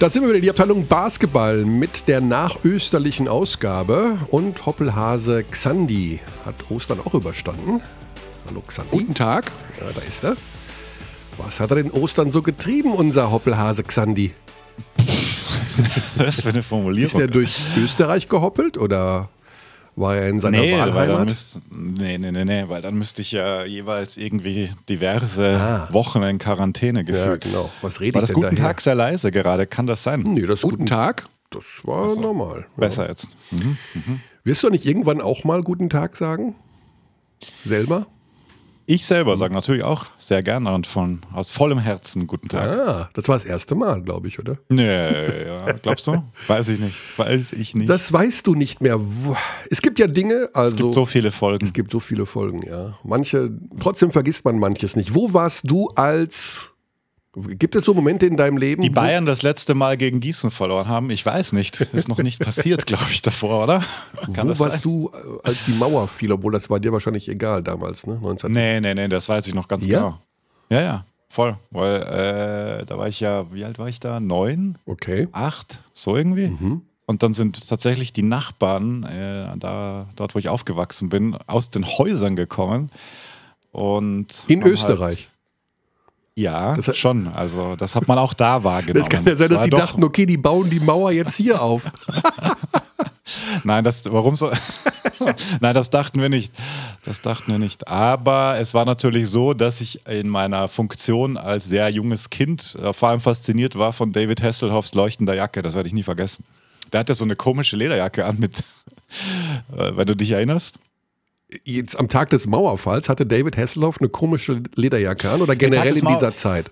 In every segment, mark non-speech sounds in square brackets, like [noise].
Da sind wir wieder, die Abteilung Basketball mit der nachösterlichen Ausgabe. Und Hoppelhase Xandi hat Ostern auch überstanden. Hallo Xandi. Guten Tag. Ja, da ist er. Was hat er denn Ostern so getrieben, unser Hoppelhase Xandi? Was für eine Formulierung. Ist er durch Österreich gehoppelt oder war er in seiner nee, weil dann Wahlheimat? müsst, nee, nee, nee, nee, weil dann müsste ich ja jeweils irgendwie diverse Ah. Wochen in Quarantäne Ja, gefühlt. genau. Was rede War ich das denn guten daher? Tag sehr leise gerade? Kann das sein? Nee, das, Guten guten, Tag? das war normal. Besser jetzt. Mhm. Wirst du nicht irgendwann auch mal guten Tag sagen? Selber? Ich selber sage natürlich auch sehr gerne und von aus vollem Herzen guten Tag. Ah, das war das erste Mal, glaube ich, oder? Nee, ja, glaubst du? Weiß ich nicht. Weiß ich nicht. Das weißt du nicht mehr. Es gibt ja Dinge, also es gibt so viele Folgen. es gibt so viele Folgen, ja. Manche, trotzdem vergisst man manches nicht. Wo warst du als Gibt es so Momente in deinem Leben? Die Bayern das letzte Mal gegen Gießen verloren haben, ich weiß nicht. Ist noch nicht passiert, [laughs] glaube ich, davor, oder? Kann Wo warst sein? du, äh, als die Mauer fiel? Obwohl das war dir wahrscheinlich egal damals, ne? 19 Nee, nee, nee, das weiß ich noch ganz Ja? genau. Ja, ja, voll. Weil äh, da war ich ja, wie alt war ich da? Neun? Okay. Acht? So irgendwie? Mhm. Und dann sind tatsächlich die Nachbarn, äh, da, dort wo ich aufgewachsen bin, aus den Häusern gekommen. Und In haben Österreich? Halt, ja, Das hat- schon. Also das hat man auch da wahrgenommen. Das kann ja sein, Es dass die dachten, okay, die bauen die Mauer jetzt hier auf. [laughs] Nein, das, warum so? [laughs] Nein, das dachten wir nicht. Das dachten wir nicht. Aber es war natürlich so, dass ich in meiner Funktion als sehr junges Kind äh, vor allem fasziniert war von David Hasselhoffs leuchtender Jacke. Das werde ich nie vergessen. Der hatte so eine komische Lederjacke an mit, [laughs] äh, wenn du dich erinnerst. Jetzt am Tag des Mauerfalls hatte David Hasselhoff eine komische Lederjacke an oder generell in dieser Zeit?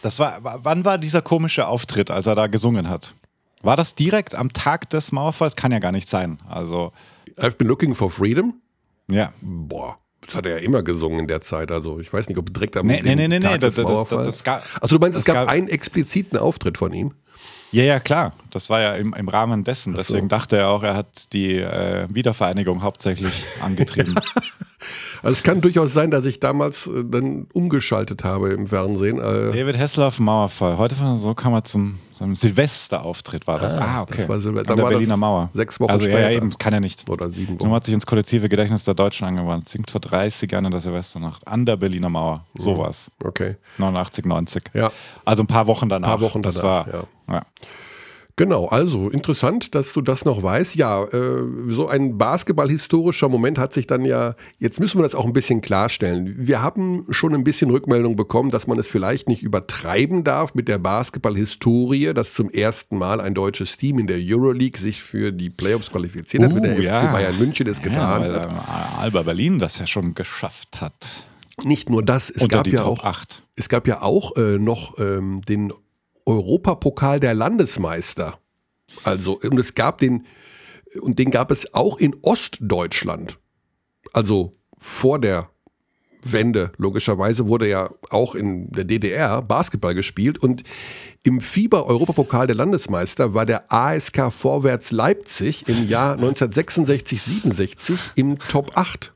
Das war, wann war dieser komische Auftritt, als er da gesungen hat? War das direkt am Tag des Mauerfalls? Kann ja gar nicht sein. Also, I've been looking for freedom? ja. Boah, das hat er ja immer gesungen in der Zeit. Also ich weiß nicht, ob direkt am Nee, nee, nee, nee, Tag nee, des das- das- Mauerfalls. das gab- Also du meinst, es das gab gab- einen expliziten Auftritt von ihm? Ja, ja, klar. Das war ja im, im Rahmen dessen. so. Deswegen dachte er auch, er hat die äh, Wiedervereinigung hauptsächlich [laughs] angetrieben. Also es kann durchaus sein, dass ich damals äh, dann umgeschaltet habe im Fernsehen. Äh, David Hasselhoff, Mauerfall. Heute von so kam er zum seinem Silvesterauftritt war das. Ah, okay. das war Silvester. An der das Berliner Mauer. sechs Wochen also, später. ja, eben, kann er nicht. oder sieben Nun Wochen. hat sich ins kollektive Gedächtnis der Deutschen angewandt. Singt vor 30 Jahren in der Silvesternacht an der Berliner Mauer. Sowas. Okay. 89, 90. Ja. Also ein paar Wochen danach. Paar Wochen das danach, war, ja. Genau, also interessant, dass du das noch weißt. Ja, äh, so ein basketballhistorischer Moment hat sich dann ja, jetzt müssen wir das auch ein bisschen klarstellen. Wir haben schon ein bisschen Rückmeldung bekommen, dass man es vielleicht nicht übertreiben darf mit der Basketballhistorie, dass zum ersten Mal ein deutsches Team in der Euroleague sich für die Playoffs qualifiziert hat, Uh, mit der FC ja. Bayern München es getan ja, weil hat. äh, Alba Berlin das ja schon geschafft hat. Nicht nur das, es Unter gab die ja Top auch 8. Es gab ja auch äh, noch ähm, den Europapokal der Landesmeister. Also, und es gab den, und den gab es auch in Ostdeutschland. Also vor der Wende, logischerweise, wurde ja auch in der DDR Basketball gespielt. Und im FIBA-Europapokal der Landesmeister war der ASK Vorwärts Leipzig im Jahr [laughs] 1966, 67 im Top 8.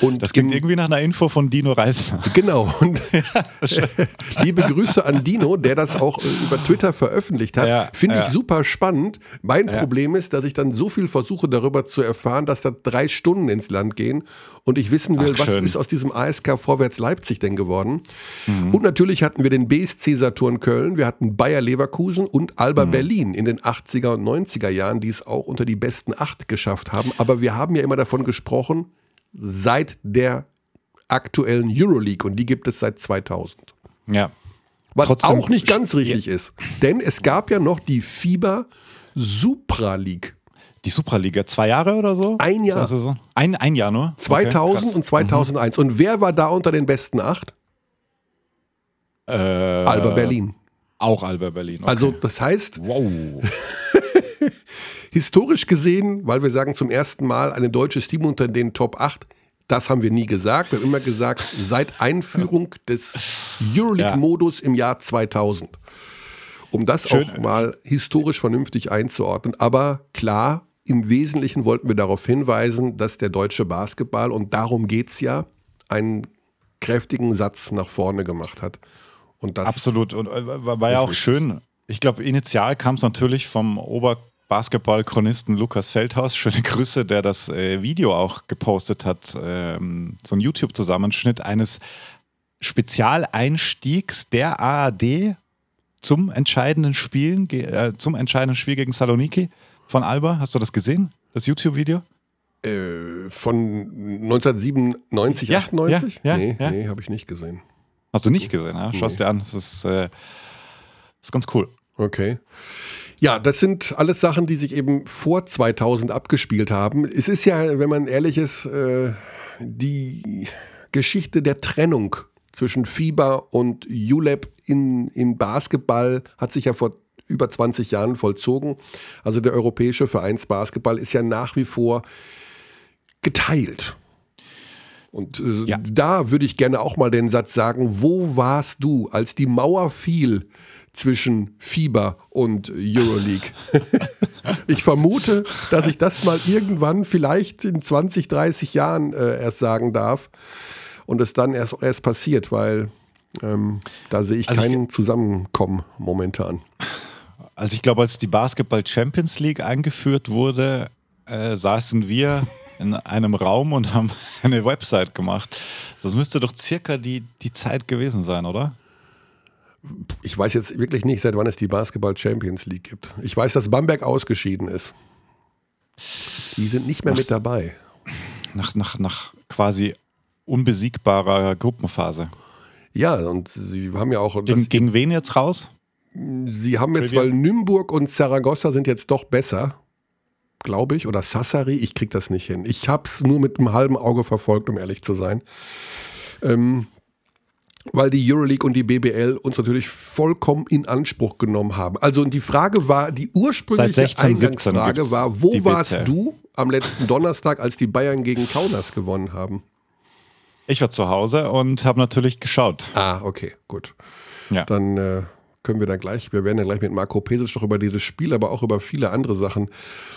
Und Das klingt irgendwie nach einer Info von Dino Reisner. [laughs] Genau. Und [laughs] [laughs] liebe Grüße an Dino, der das auch äh, über Twitter veröffentlicht hat. Ja, Finde ich ja. super spannend. Mein Problem ist, dass ich dann so viel versuche, darüber zu erfahren, dass da drei Stunden ins Land gehen und ich wissen will, Ach, was schön. ist aus diesem ASK Vorwärts Leipzig denn geworden. Mhm. Und natürlich hatten wir den BSC Saturn Köln, wir hatten Bayer Leverkusen und Alba Mhm. Berlin in den 80er und 90er Jahren, die es auch unter die besten acht geschafft haben. Aber wir haben ja immer davon gesprochen, seit der aktuellen Euroleague und die gibt es seit 2000. Ja. Was Trotzdem- auch nicht ganz richtig ist, denn es gab ja noch die FIBA Supra League. Die Supraliga, zwei Jahre oder so? Ein Jahr. Zwei Saison? Ein, ein Jahr nur? 2000 Okay, und 2001. Und wer war da unter den besten acht? äh, Alba Berlin. Auch Alba Berlin. Okay. Also das heißt, wow. [laughs] historisch gesehen, weil wir sagen zum ersten Mal ein deutsches Team unter den Top 8, das haben wir nie gesagt. Wir haben immer gesagt, seit Einführung des Euroleague-Modus im Jahr 2000. Um das Schön. auch mal historisch vernünftig einzuordnen. Aber klar, im Wesentlichen wollten wir darauf hinweisen, dass der deutsche Basketball, und darum geht es ja, einen kräftigen Satz nach vorne gemacht hat. Und das Absolut. Und äh, war, ja auch schön. Ich glaube, initial kam es natürlich vom Oberbasketball-Chronisten Lukas Feldhaus. Schöne Grüße, der das äh, Video auch gepostet hat. Ähm, so ein YouTube-Zusammenschnitt eines Spezialeinstiegs der ARD zum entscheidenden Spiel, äh, zum entscheidenden Spiel gegen Saloniki von Alba. Hast du das gesehen? Das YouTube-Video? Äh, von 1997, ja, 98? Ja, ja, nee, ja. nee habe ich nicht gesehen. Hast du nicht gesehen, ja? Schau es dir an. Das ist, äh, das ist ganz cool. Okay. Ja, das sind alles Sachen, die sich eben vor 2000 abgespielt haben. Es ist ja, wenn man ehrlich ist, äh, die Geschichte der Trennung zwischen FIBA und ULEP in, im Basketball hat sich ja vor über 20 Jahren vollzogen. Also der europäische Vereinsbasketball ist ja nach wie vor geteilt. Und äh, ja. da würde ich gerne auch mal den Satz sagen, wo warst du, als die Mauer fiel zwischen FIBA und Euroleague? [laughs] ich vermute, dass ich das mal irgendwann vielleicht in 20, 30 Jahren äh, erst sagen darf und es dann erst, erst passiert, weil ähm, da sehe ich also keinen ich, Zusammenkommen momentan. Also ich glaube, als die Basketball Champions League eingeführt wurde, äh, saßen wir in einem Raum und haben [laughs] eine Website gemacht. Das müsste doch circa die, die Zeit gewesen sein, oder? Ich weiß jetzt wirklich nicht, seit wann es die Basketball Champions League gibt. Ich weiß, dass Bamberg ausgeschieden ist. Die sind nicht mehr nach, mit dabei. Nach, nach, nach quasi unbesiegbarer Gruppenphase. Ja, und sie haben ja auch. Gegen, gegen wen jetzt raus? Sie haben jetzt, weil Nürnberg und Saragossa sind jetzt doch besser glaube ich, oder Sassari, ich kriege das nicht hin. Ich habe es nur mit einem halben Auge verfolgt, um ehrlich zu sein. Ähm, weil die Euroleague und die BBL uns natürlich vollkommen in Anspruch genommen haben. Also die Frage war, die ursprüngliche 16, Eingangsfrage war, wo warst du am letzten Donnerstag, als die Bayern gegen Kaunas gewonnen haben? Ich war zu Hause und habe natürlich geschaut. Ah, okay, gut. Ja. Dann äh, können wir dann gleich, wir werden ja gleich mit Marco Pesic noch über dieses Spiel, aber auch über viele andere Sachen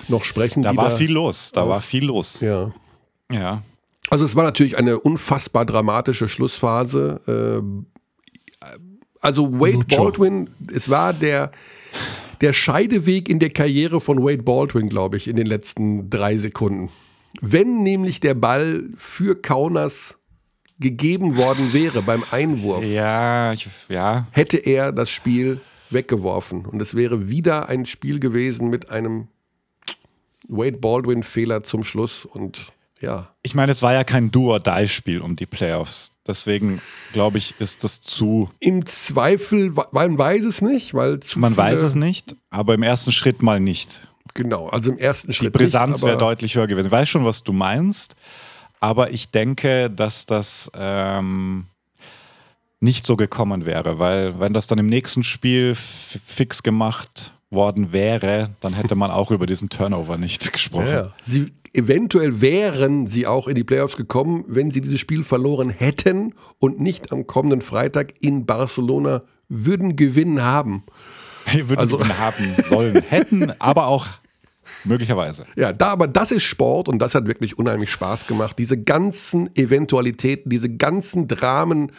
noch sprechen. Da war da viel los, da war viel los. Ja. Ja. Also es war natürlich eine unfassbar dramatische Schlussphase. Ähm, also Wade Lucho. Baldwin, es war der, der Scheideweg in der Karriere von Wade Baldwin, glaube ich, in den letzten drei Sekunden. Wenn nämlich der Ball für Kaunas gegeben worden wäre beim Einwurf, ja, ich, ja. hätte er das Spiel weggeworfen. Und es wäre wieder ein Spiel gewesen mit einem Wade Baldwin-Fehler zum Schluss. Und ja. Ich meine, es war ja kein Do-or-Die-Spiel um die Playoffs. Deswegen glaube ich, ist das zu. Im Zweifel, man weiß es nicht, weil zu Man weiß es nicht, aber im ersten Schritt mal nicht. Genau, also im ersten Schritt. Die Brisanz wäre deutlich höher gewesen. Ich weiß schon, was du meinst. Aber ich denke, dass das ähm, nicht so gekommen wäre, weil wenn das dann im nächsten Spiel fix gemacht worden wäre, dann hätte man auch [laughs] über diesen Turnover nicht gesprochen. Ja, Sie, eventuell wären sie auch in die Playoffs gekommen, wenn sie dieses Spiel verloren hätten und nicht am kommenden Freitag in Barcelona würden gewinnen haben. [laughs] würden also, gewinnen haben sollen, [laughs] hätten, aber auch Möglicherweise. Ja, da, aber das ist Sport und das hat wirklich unheimlich Spaß gemacht. Diese ganzen Eventualitäten, diese ganzen Dramen.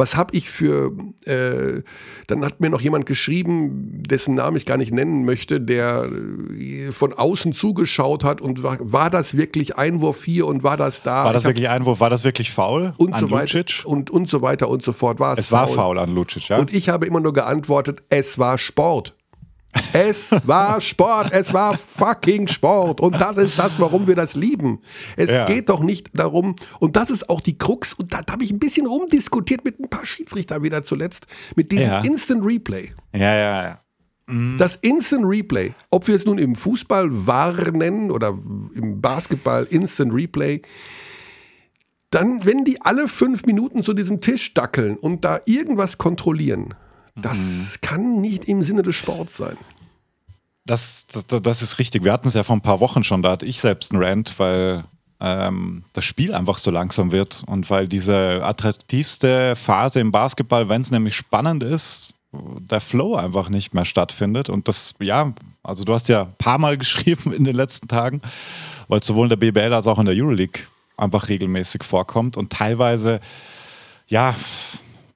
Was habe ich für. Äh, dann hat mir noch jemand geschrieben, dessen Namen ich gar nicht nennen möchte, der äh, von außen zugeschaut hat und war, war das wirklich Einwurf hier und war das da? War das wirklich Einwurf? War das wirklich faul? Und an so weiter Lucic? und, und so weiter und so fort. War es es war faul an Lucic, ja. Und ich habe immer nur geantwortet, es war Sport. Es war Sport, es war fucking Sport. Und das ist das, warum wir das lieben. Es ja. geht doch nicht darum, und das ist auch die Krux, und da, da habe ich ein bisschen rumdiskutiert mit ein paar Schiedsrichter wieder zuletzt, mit diesem ja. Instant Replay. Ja, ja, ja. Mhm. Das Instant Replay, ob wir es nun im Fußball wahr nennen oder im Basketball Instant Replay, dann, wenn die alle fünf Minuten zu diesem Tisch dackeln und da irgendwas kontrollieren, das mhm. kann nicht im Sinne des Sports sein. Das, das, das ist richtig. Wir hatten es ja vor ein paar Wochen schon, da hatte ich selbst einen Rant, weil ähm, das Spiel einfach so langsam wird und weil diese attraktivste Phase im Basketball, wenn es nämlich spannend ist, der Flow einfach nicht mehr stattfindet. Und das, ja, also du hast ja ein paar Mal [laughs] geschrieben in den letzten Tagen, weil es sowohl in der BBL als auch in der Euroleague einfach regelmäßig vorkommt und teilweise, ja,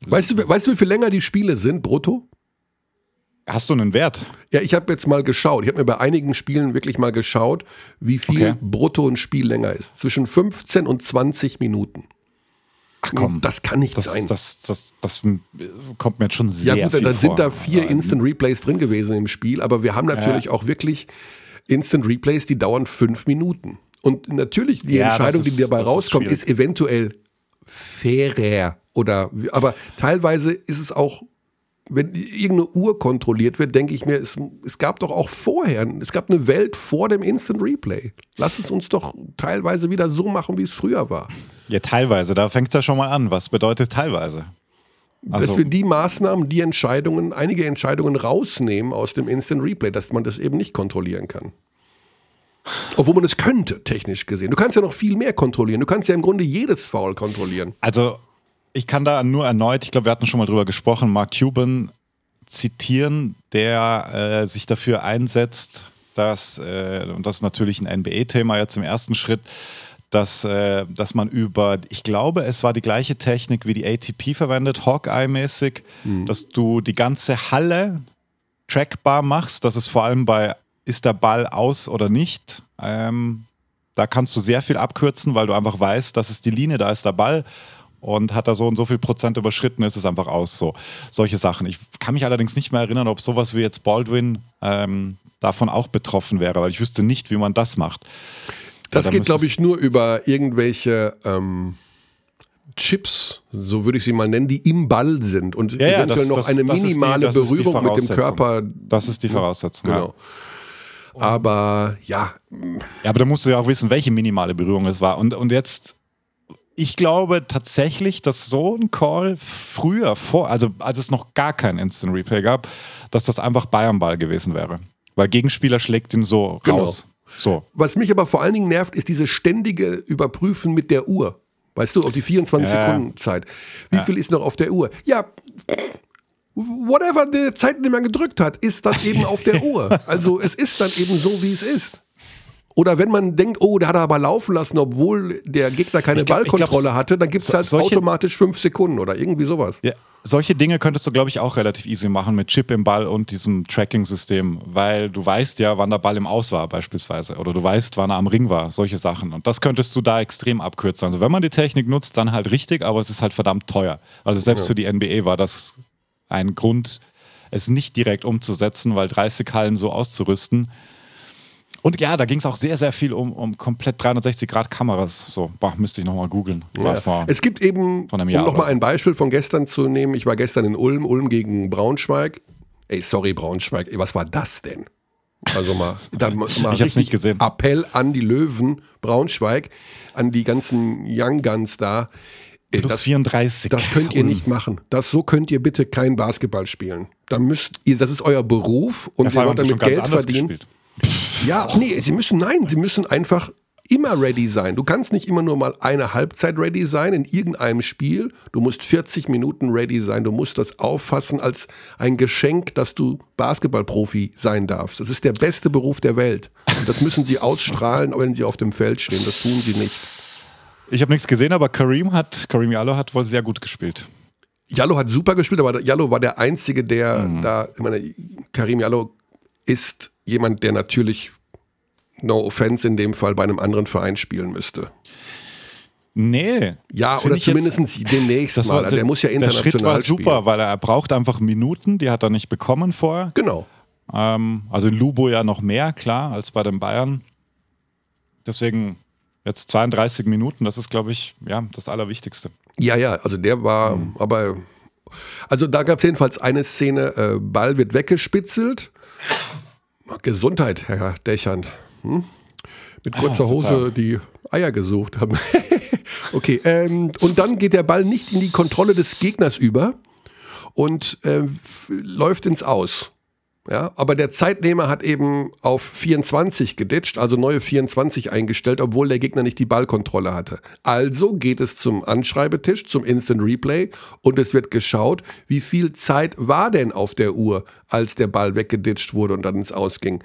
Weißt du, weißt du, wie viel länger die Spiele sind, brutto? Hast du einen Wert? Ja, ich habe jetzt mal geschaut. Ich habe mir bei einigen Spielen wirklich mal geschaut, wie viel Okay. brutto ein Spiel länger ist. Zwischen 15 und 20 Minuten. Ach komm. Das kann nicht Das, sein. das, das, das, kommt mir jetzt schon sehr ja gut, viel dann sind da vier Instant Replays drin gewesen im Spiel, aber wir haben natürlich auch wirklich Instant Replays, die dauern fünf Minuten. Und natürlich die Ja, Entscheidung, ist- die dabei ist rauskommt, schwierig. ist eventuell fairer oder aber teilweise ist es auch wenn irgendeine Uhr kontrolliert wird, denke ich mir, es, es gab doch auch vorher, es gab eine Welt vor dem Instant Replay. Lass es uns doch teilweise wieder so machen, wie es früher war. Ja, teilweise. Da fängt es ja schon mal an. Was bedeutet teilweise? dass Also- wir die Maßnahmen, die Entscheidungen, einige Entscheidungen rausnehmen aus dem Instant Replay, dass man das eben nicht kontrollieren kann. Obwohl man es könnte, technisch gesehen. Du kannst ja noch viel mehr kontrollieren. Du kannst ja im Grunde jedes Foul kontrollieren. Also, ich kann da nur erneut, ich glaube, wir hatten schon mal drüber gesprochen, Mark Cuban zitieren, der äh, sich dafür einsetzt, dass, äh, und das ist natürlich ein NBA-Thema jetzt im ersten Schritt, dass, äh, dass man über, ich glaube, es war die gleiche Technik wie die ATP verwendet, Hawkeye-mäßig, dass du die ganze Halle trackbar machst, dass es vor allem bei ist der Ball aus oder nicht, ähm, da kannst du sehr viel abkürzen, weil du einfach weißt, das ist die Linie, da ist der Ball und hat er so und so viel Prozent überschritten, ist es einfach aus. So solche Sachen. Ich kann mich allerdings nicht mehr erinnern, ob sowas wie jetzt Baldwin ähm, davon auch betroffen wäre, weil ich wüsste nicht, wie man das macht. Das Ja, da geht, glaube ich, nur über irgendwelche ähm, Chips, so würde ich sie mal nennen, die im Ball sind und Ja, ja, eventuell das- noch das- eine minimale die Berührung mit dem. Körper. Das ist die Voraussetzung. Genau. Aber ja, Ja, aber da musst du ja auch wissen, welche minimale Berührung es war. Und, und jetzt, ich glaube tatsächlich, dass so ein Call früher, vor, also als es noch gar kein Instant Replay gab, dass das einfach Bayern-Ball gewesen wäre. Weil Gegenspieler schlägt ihn so Genau. raus. So. Was mich aber vor allen Dingen nervt, ist diese ständige Überprüfen mit der Uhr. Weißt du, auf die 24 Ja. Sekunden Zeit. Wie viel ist noch auf der Uhr? Ja, whatever der Zeitnehmer gedrückt hat, ist dann eben auf der Uhr. Also es ist dann eben so, wie es ist. Oder wenn man denkt, oh, der hat er aber laufen lassen, obwohl der Gegner keine glaub- Ballkontrolle glaub, hatte, dann gibt es so- halt solche- automatisch fünf Sekunden oder irgendwie sowas. Ja, solche Dinge könntest du, glaube ich, auch relativ easy machen mit Chip im Ball und diesem Tracking-System, weil du weißt ja, wann der Ball im Aus war, beispielsweise. Oder du weißt, wann er am Ring war, solche Sachen. Und das könntest du da extrem abkürzen. Also, wenn man die Technik nutzt, dann halt richtig, aber es ist halt verdammt teuer. Also, selbst für die NBA war das ein Grund, es nicht direkt umzusetzen, weil 30 Hallen so auszurüsten. Und ja, da ging es auch sehr, sehr viel um, um komplett 360-Grad-Kameras. So, boah, müsste ich nochmal googeln. Ja. Es gibt eben, von einem um Jahr nochmal oder so. ein Beispiel von gestern zu nehmen, ich war gestern in Ulm, Ulm gegen Braunschweig. Ey, sorry, Braunschweig, ey, was war das denn? Also mal, [laughs] da mal Ich hab's nicht gesehen. Appell an die Löwen Braunschweig, an die ganzen Young Guns da. Plus das, 34. das könnt ihr nicht machen. Das, so könnt ihr bitte kein Basketball spielen. Da müsst ihr, das ist euer Beruf und Ja, ihr wollt damit Geld verdienen. gespielt. Ja, nee, sie müssen, nein, sie müssen einfach immer ready sein. Du kannst nicht immer nur mal eine Halbzeit ready sein in irgendeinem Spiel. Du musst 40 Minuten ready sein. Du musst das auffassen als ein Geschenk, dass du Basketballprofi sein darfst. Das ist der beste Beruf der Welt. Und das müssen sie ausstrahlen, wenn sie auf dem Feld stehen. Das tun sie nicht. Ich habe nichts gesehen, aber Kareem hat, Kareem Jallo hat wohl sehr gut gespielt. Jallo hat super gespielt, aber Jallo war der Einzige, der Mhm. da, ich meine, Karim Jallo ist jemand, der natürlich, no offense in dem Fall, bei einem anderen Verein spielen müsste. Nee. Ja, oder jetzt- zumindest demnächst mal. war, der, muss ja Der international Schritt war spielen. super, weil er, er braucht einfach Minuten, die hat er nicht bekommen vorher. Genau. Ähm, also in Lubo ja noch mehr, klar, als bei den Bayern. Deswegen jetzt 32 Minuten, das ist, glaube ich, ja, das Allerwichtigste. Ja, ja, also der war, Mhm. aber, also da gab es jedenfalls eine Szene, äh, Ball wird weggespitzelt. Gesundheit, Herr Dächern. Hm? Mit kurzer Ah, Hose die Eier gesucht haben. [laughs] okay, ähm, und dann geht der Ball nicht in die Kontrolle des Gegners über und äh, läuft ins Aus. Ja, aber der Zeitnehmer hat eben auf 24 geditcht, also neue 24 eingestellt, obwohl der Gegner nicht die Ballkontrolle hatte. Also geht es zum Anschreibetisch, zum Instant Replay und es wird geschaut, wie viel Zeit war denn auf der Uhr, als der Ball weggeditscht wurde und dann ins Ausging.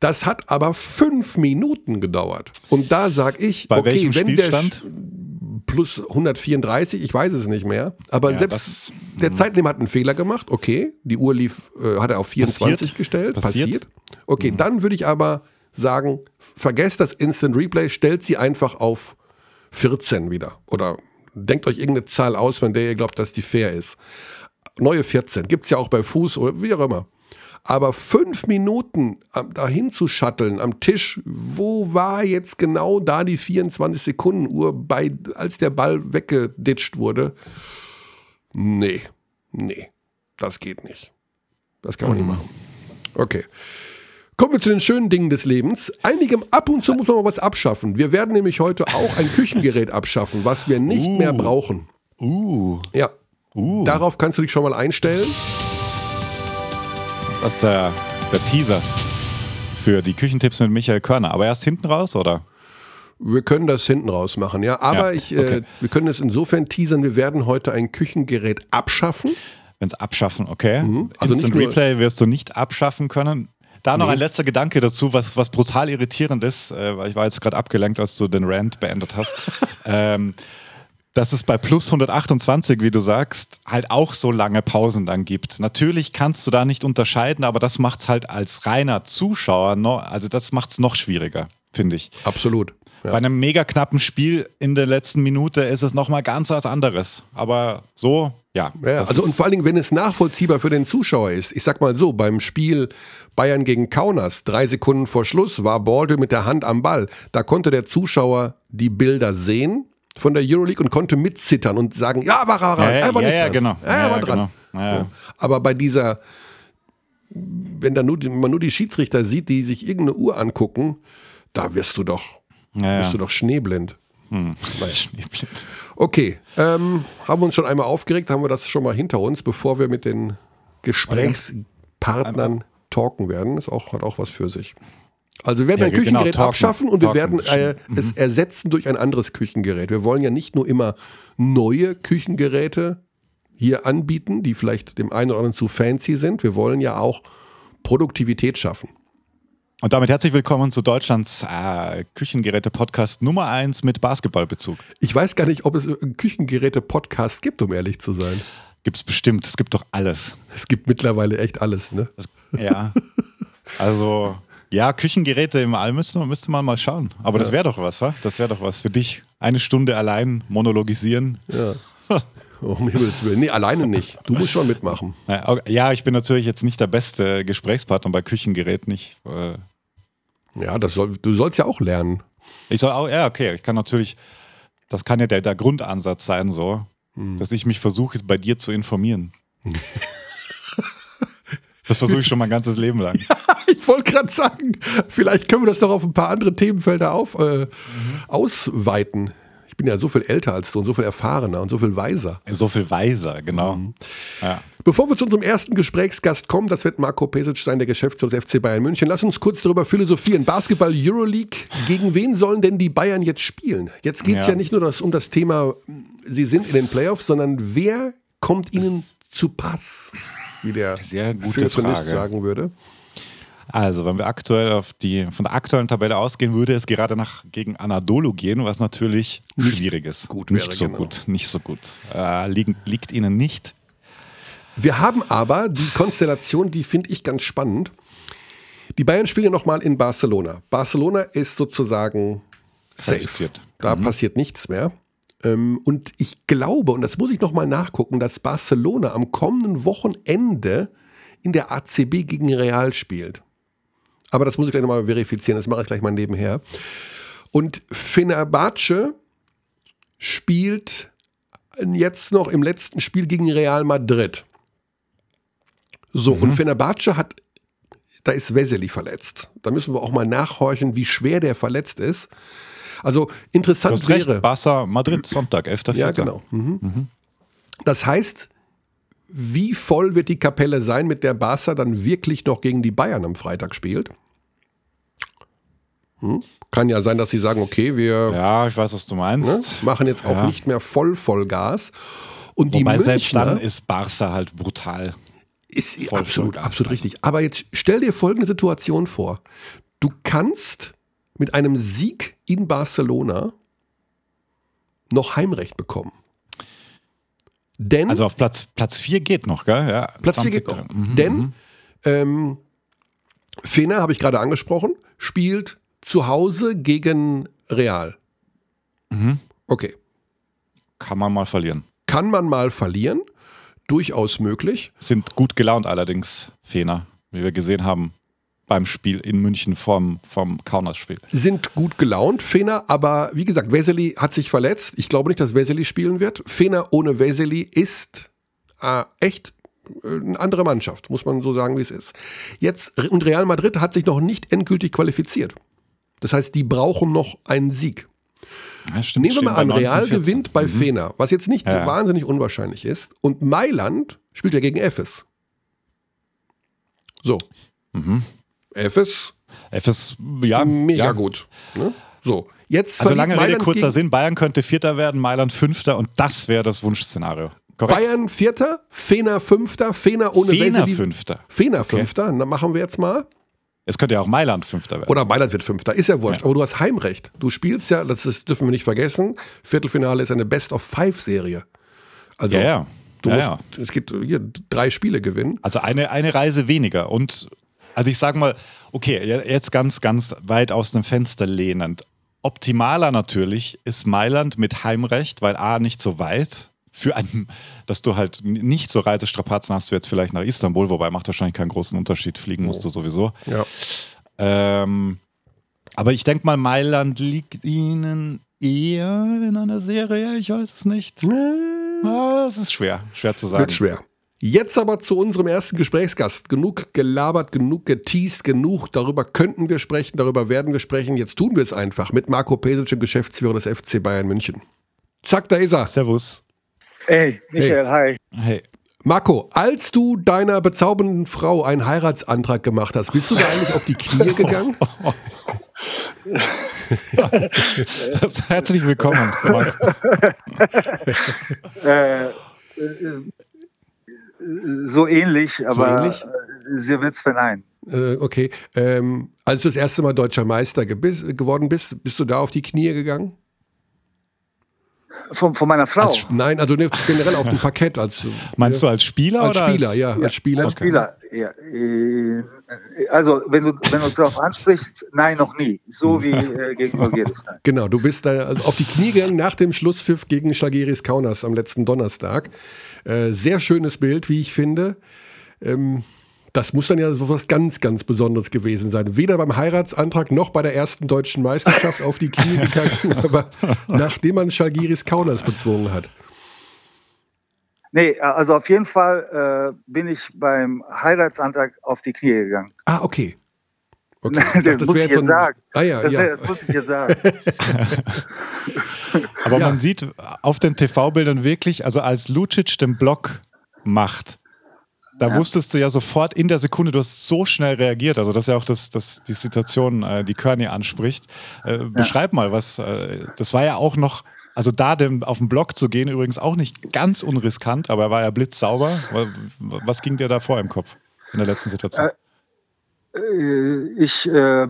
Das hat aber fünf Minuten gedauert. Und da sag ich, Bei okay, welchem wenn der Spielstand? Sch- plus 134, ich weiß es nicht mehr. Aber Ja, selbst das- der Zeitnehmer hat einen Fehler gemacht, okay. Die Uhr lief, äh, hat er auf 24 Passiert. gestellt, passiert. Passiert. Okay, dann würde ich aber sagen, vergesst das Instant Replay, stellt sie einfach auf 14 wieder. Oder denkt euch irgendeine Zahl aus, von der ihr glaubt, dass die fair ist. Neue 14, gibt es ja auch bei Fuß oder wie auch immer. Aber fünf Minuten am- dahin zu shutteln am Tisch, wo war jetzt genau da die 24 Sekunden Uhr, bei, als der Ball weggeditscht wurde? Nee, nee, das geht nicht. Das kann man nicht machen. Okay. Kommen wir zu den schönen Dingen des Lebens. Einigem ab und zu muss man mal was abschaffen. Wir werden nämlich heute auch ein Küchengerät abschaffen, was wir nicht mehr brauchen. Uh, Ja. Darauf kannst du dich schon mal einstellen. Das ist der, der Teaser für die Küchentipps mit Michael Körner. Aber erst hinten raus, oder? Wir können das hinten raus machen, ja. Aber Ja, ich, äh, okay. wir können es insofern teasern, wir werden heute ein Küchengerät abschaffen. Wenn es abschaffen, okay. also Also Instant Replay wirst du nicht abschaffen können. Da noch Nee. ein letzter Gedanke dazu, was, was brutal irritierend ist, äh, weil ich war jetzt gerade abgelenkt, als du den Rant beendet hast. [laughs] ähm, dass es bei plus 128, wie du sagst, halt auch so lange Pausen dann gibt. Natürlich kannst du da nicht unterscheiden, aber das macht es halt als reiner Zuschauer noch, also das macht es noch schwieriger, finde ich. Absolut. Bei einem mega knappen Spiel in der letzten Minute ist es nochmal ganz was anderes. Aber so, ja. Ja, also und vor allen Dingen, wenn es nachvollziehbar für den Zuschauer ist. Ich sag mal so, beim Spiel Bayern gegen Kaunas, drei Sekunden vor Schluss, war Balde mit der Hand am Ball. Da konnte der Zuschauer die Bilder sehen von der Euroleague und konnte mitzittern und sagen, ja, war er, Ja, ja, er war ja, nicht ja, dran. genau. Ja, er war dran. genau. So. Aber bei dieser, wenn da nur, die- man nur die Schiedsrichter sieht, die sich irgendeine Uhr angucken, da wirst du doch, wirst du doch schneeblind. Schneeblind. Okay, ähm, haben wir uns schon einmal aufgeregt, haben wir das schon mal hinter uns, bevor wir mit den Gesprächspartnern talken werden. Das auch, hat auch was für sich. Also wir werden Ja, ein genau, Küchengerät talken, abschaffen und wir werden äh, es ersetzen durch ein anderes Küchengerät. Wir wollen ja nicht nur immer neue Küchengeräte hier anbieten, die vielleicht dem einen oder anderen zu fancy sind. Wir wollen ja auch Produktivität schaffen. Und damit herzlich willkommen zu Deutschlands äh, Küchengeräte-Podcast Nummer 1 mit Basketballbezug. Ich weiß gar nicht, ob es einen Küchengeräte-Podcast gibt, um ehrlich zu sein. Gibt's bestimmt, es gibt doch alles. Es gibt mittlerweile echt alles, ne? Das, ja. [laughs] Also, ja, Küchengeräte im All müsste, müsste man mal schauen. Aber das wäre doch was, ha? Das wäre doch was für dich. Eine Stunde allein monologisieren. Ja. [laughs] Um Himmels Willen. Nee, alleine nicht. Du musst schon mitmachen. Ja. Ja, ich bin natürlich jetzt nicht der beste Gesprächspartner bei Küchengeräten. Ich, äh, Ja, das soll, du sollst ja auch lernen. ich soll auch, ja, okay, ich kann natürlich, das kann ja der, der Grundansatz sein, so, dass ich mich versuche, bei dir zu informieren. [laughs] das versuche ich schon mein ganzes Leben lang. [laughs] Ich wollte gerade sagen, vielleicht können wir das noch auf ein paar andere Themenfelder auf, äh, ausweiten. Ich bin ja so viel älter als du und so viel erfahrener und so viel weiser. So viel weiser, genau. Ja. Bevor wir zu unserem ersten Gesprächsgast kommen, das wird Marco Pesic sein, der Geschäftsführer des FC Bayern München. Lass uns kurz darüber philosophieren. Basketball Euroleague, gegen wen sollen denn die Bayern jetzt spielen? Jetzt geht es ja. Ja. nicht nur das, um das Thema, sie sind in den Playoffs, sondern wer kommt ihnen zu Pass, wie der Sehr gute Frage. sagen würde. Also, wenn wir aktuell auf die, von der aktuellen Tabelle ausgehen, würde es gerade nach gegen Anadolu gehen, was natürlich schwierig ist. gut nicht wäre, so genau. gut, nicht so gut. Äh, liegen, liegt ihnen nicht. Wir haben aber die Konstellation, die finde ich ganz spannend. Die Bayern spielen ja nochmal in Barcelona. Barcelona ist sozusagen safe. Da passiert nichts mehr. Ähm, Und ich glaube, und das muss ich nochmal nachgucken, dass Barcelona am kommenden Wochenende in der ACB gegen Real spielt. Aber das muss ich gleich nochmal verifizieren, das mache ich gleich mal nebenher. Und Fenerbahce spielt jetzt noch im letzten Spiel gegen Real Madrid. So, und Fenerbahce hat, da ist Veseli verletzt. Da müssen wir auch mal nachhorchen, wie schwer der verletzt ist. Also Du interessant hast recht, wäre. Barca, Madrid, Sonntag, 11. Ja, genau. Mhm. Das heißt, wie voll wird die Kapelle sein, mit der Barca dann wirklich noch gegen die Bayern am Freitag spielt? Hm? Kann ja sein, dass sie sagen, okay, wir Ja, ich weiß, was du meinst. ne, machen jetzt auch Ja. nicht mehr voll Vollgas. Und die Wobei selbst Münchner dann ist Barca halt brutal. ist voll absolut, absolut richtig. Aber jetzt stell dir folgende Situation vor. Du kannst mit einem Sieg in Barcelona noch Heimrecht bekommen. Denn Also auf Platz, Platz 4 geht noch, gell? Ja, Platz 4 geht 20. noch. Mhm. Denn ähm, Fener, habe ich gerade angesprochen, spielt zu Hause gegen Real. Mhm. Okay. Kann man mal verlieren. Kann man mal verlieren, durchaus möglich. Sind gut gelaunt allerdings, Fener, wie wir gesehen haben beim Spiel in München vom, vom Kaunas-Spiel. Sind gut gelaunt, Fener, aber wie gesagt, Vesely hat sich verletzt. Ich glaube nicht, dass Vesely spielen wird. Fener ohne Vesely ist äh, echt äh, eine andere Mannschaft, muss man so sagen, wie es ist. Jetzt, und Real Madrid hat sich noch nicht endgültig qualifiziert. Das heißt, die brauchen noch einen Sieg. Ja, stimmt, Nehmen wir mal an, 19, Real 14. gewinnt bei Fener, was jetzt nicht so Ja. wahnsinnig unwahrscheinlich ist. Und Mailand spielt ja gegen Efes. So. Efes, FS, ja, mega ja. gut. Ne? So, jetzt Also lange Rede, Mailand kurzer gegen Sinn. Bayern könnte Vierter werden, Mailand Fünfter und das wäre das Wunschszenario. Korrekt? Bayern Vierter, Fener Fünfter, Fener ohne Fener Vesely- Fünfter. Fener Fünfter, dann machen wir jetzt mal. Es könnte ja auch Mailand Fünfter werden. Oder Mailand wird Fünfter, ist ja wurscht. Aber du hast Heimrecht. Du spielst ja, das ist, dürfen wir nicht vergessen, Viertelfinale ist eine Best-of-Five-Serie. Also, ja, ja. du ja, musst, ja. es gibt hier drei Spiele gewinnen. Also eine, eine Reise weniger. Und also ich sage mal, okay, je- jetzt ganz, ganz weit aus dem Fenster lehnend. Optimaler natürlich ist Mailand mit Heimrecht, weil A nicht so weit. Für einen, dass du halt nicht so Reisestrapazen hast du jetzt vielleicht nach Istanbul, wobei macht wahrscheinlich keinen großen Unterschied, fliegen musst du sowieso. Ja. Ähm, aber ich denke mal, Mailand liegt ihnen eher in einer Serie, ich weiß es nicht. Ah, Es ist schwer, schwer zu sagen. Wird schwer. Jetzt aber zu unserem ersten Gesprächsgast. Genug gelabert, genug geteased, genug. Darüber könnten wir sprechen, darüber werden wir sprechen. Jetzt tun wir es einfach mit Marco Pesic, dem Geschäftsführer des FC Bayern München. Zack, da ist er. Servus. Hey, Michael, hi. Hey. Marco, als du deiner bezaubernden Frau einen Heiratsantrag gemacht hast, bist du da eigentlich auf die Knie gegangen? [laughs] Das, herzlich willkommen, Marc. Äh, äh, so ähnlich, aber ähnlich? äh, sie wird es verneinen. Äh, okay. Ähm, als du das erste Mal deutscher Meister geworden bist, bist du da auf die Knie gegangen? Von, von meiner Frau. Als, nein, also ne, generell auf dem [laughs] Parkett. Als, Meinst du als Spieler als oder Spieler, als, ja, als Spieler. Als Spieler, ja. Äh, Also, wenn du, wenn du darauf ansprichst, nein, noch nie. So wie äh, gegen Bulgaris. Nein. [laughs] Genau, du bist da also auf die Knie gegangen nach dem Schlusspfiff gegen Schlageris Kaunas am letzten Donnerstag. Äh, sehr schönes Bild, wie ich finde. Ähm, das muss dann ja so was ganz, ganz Besonderes gewesen sein. Weder beim Heiratsantrag noch bei der ersten deutschen Meisterschaft auf die Knie gegangen, [laughs] aber nachdem man Schalgiris Kaunas bezwungen hat. Nee, also auf jeden Fall äh, bin ich beim Heiratsantrag auf die Knie gegangen. Ah, okay. okay. [laughs] das, dachte, muss ich jetzt so jetzt ein- sagen. Ah ja, das, ja. das muss ich jetzt sagen. [laughs] Aber Ja. man sieht auf den TV-Bildern wirklich, also als Lucic den Block macht, da wusstest du ja sofort in der Sekunde, du hast so schnell reagiert. Also das ist ja auch das, das, die Situation, äh, die Kearney anspricht. Äh, beschreib mal, was, äh, das war ja auch noch, also da dem, auf den Block zu gehen, übrigens auch nicht ganz unriskant, aber er war ja blitzsauber. Wa- Was ging dir da vor im Kopf in der letzten Situation? Äh, ich, äh,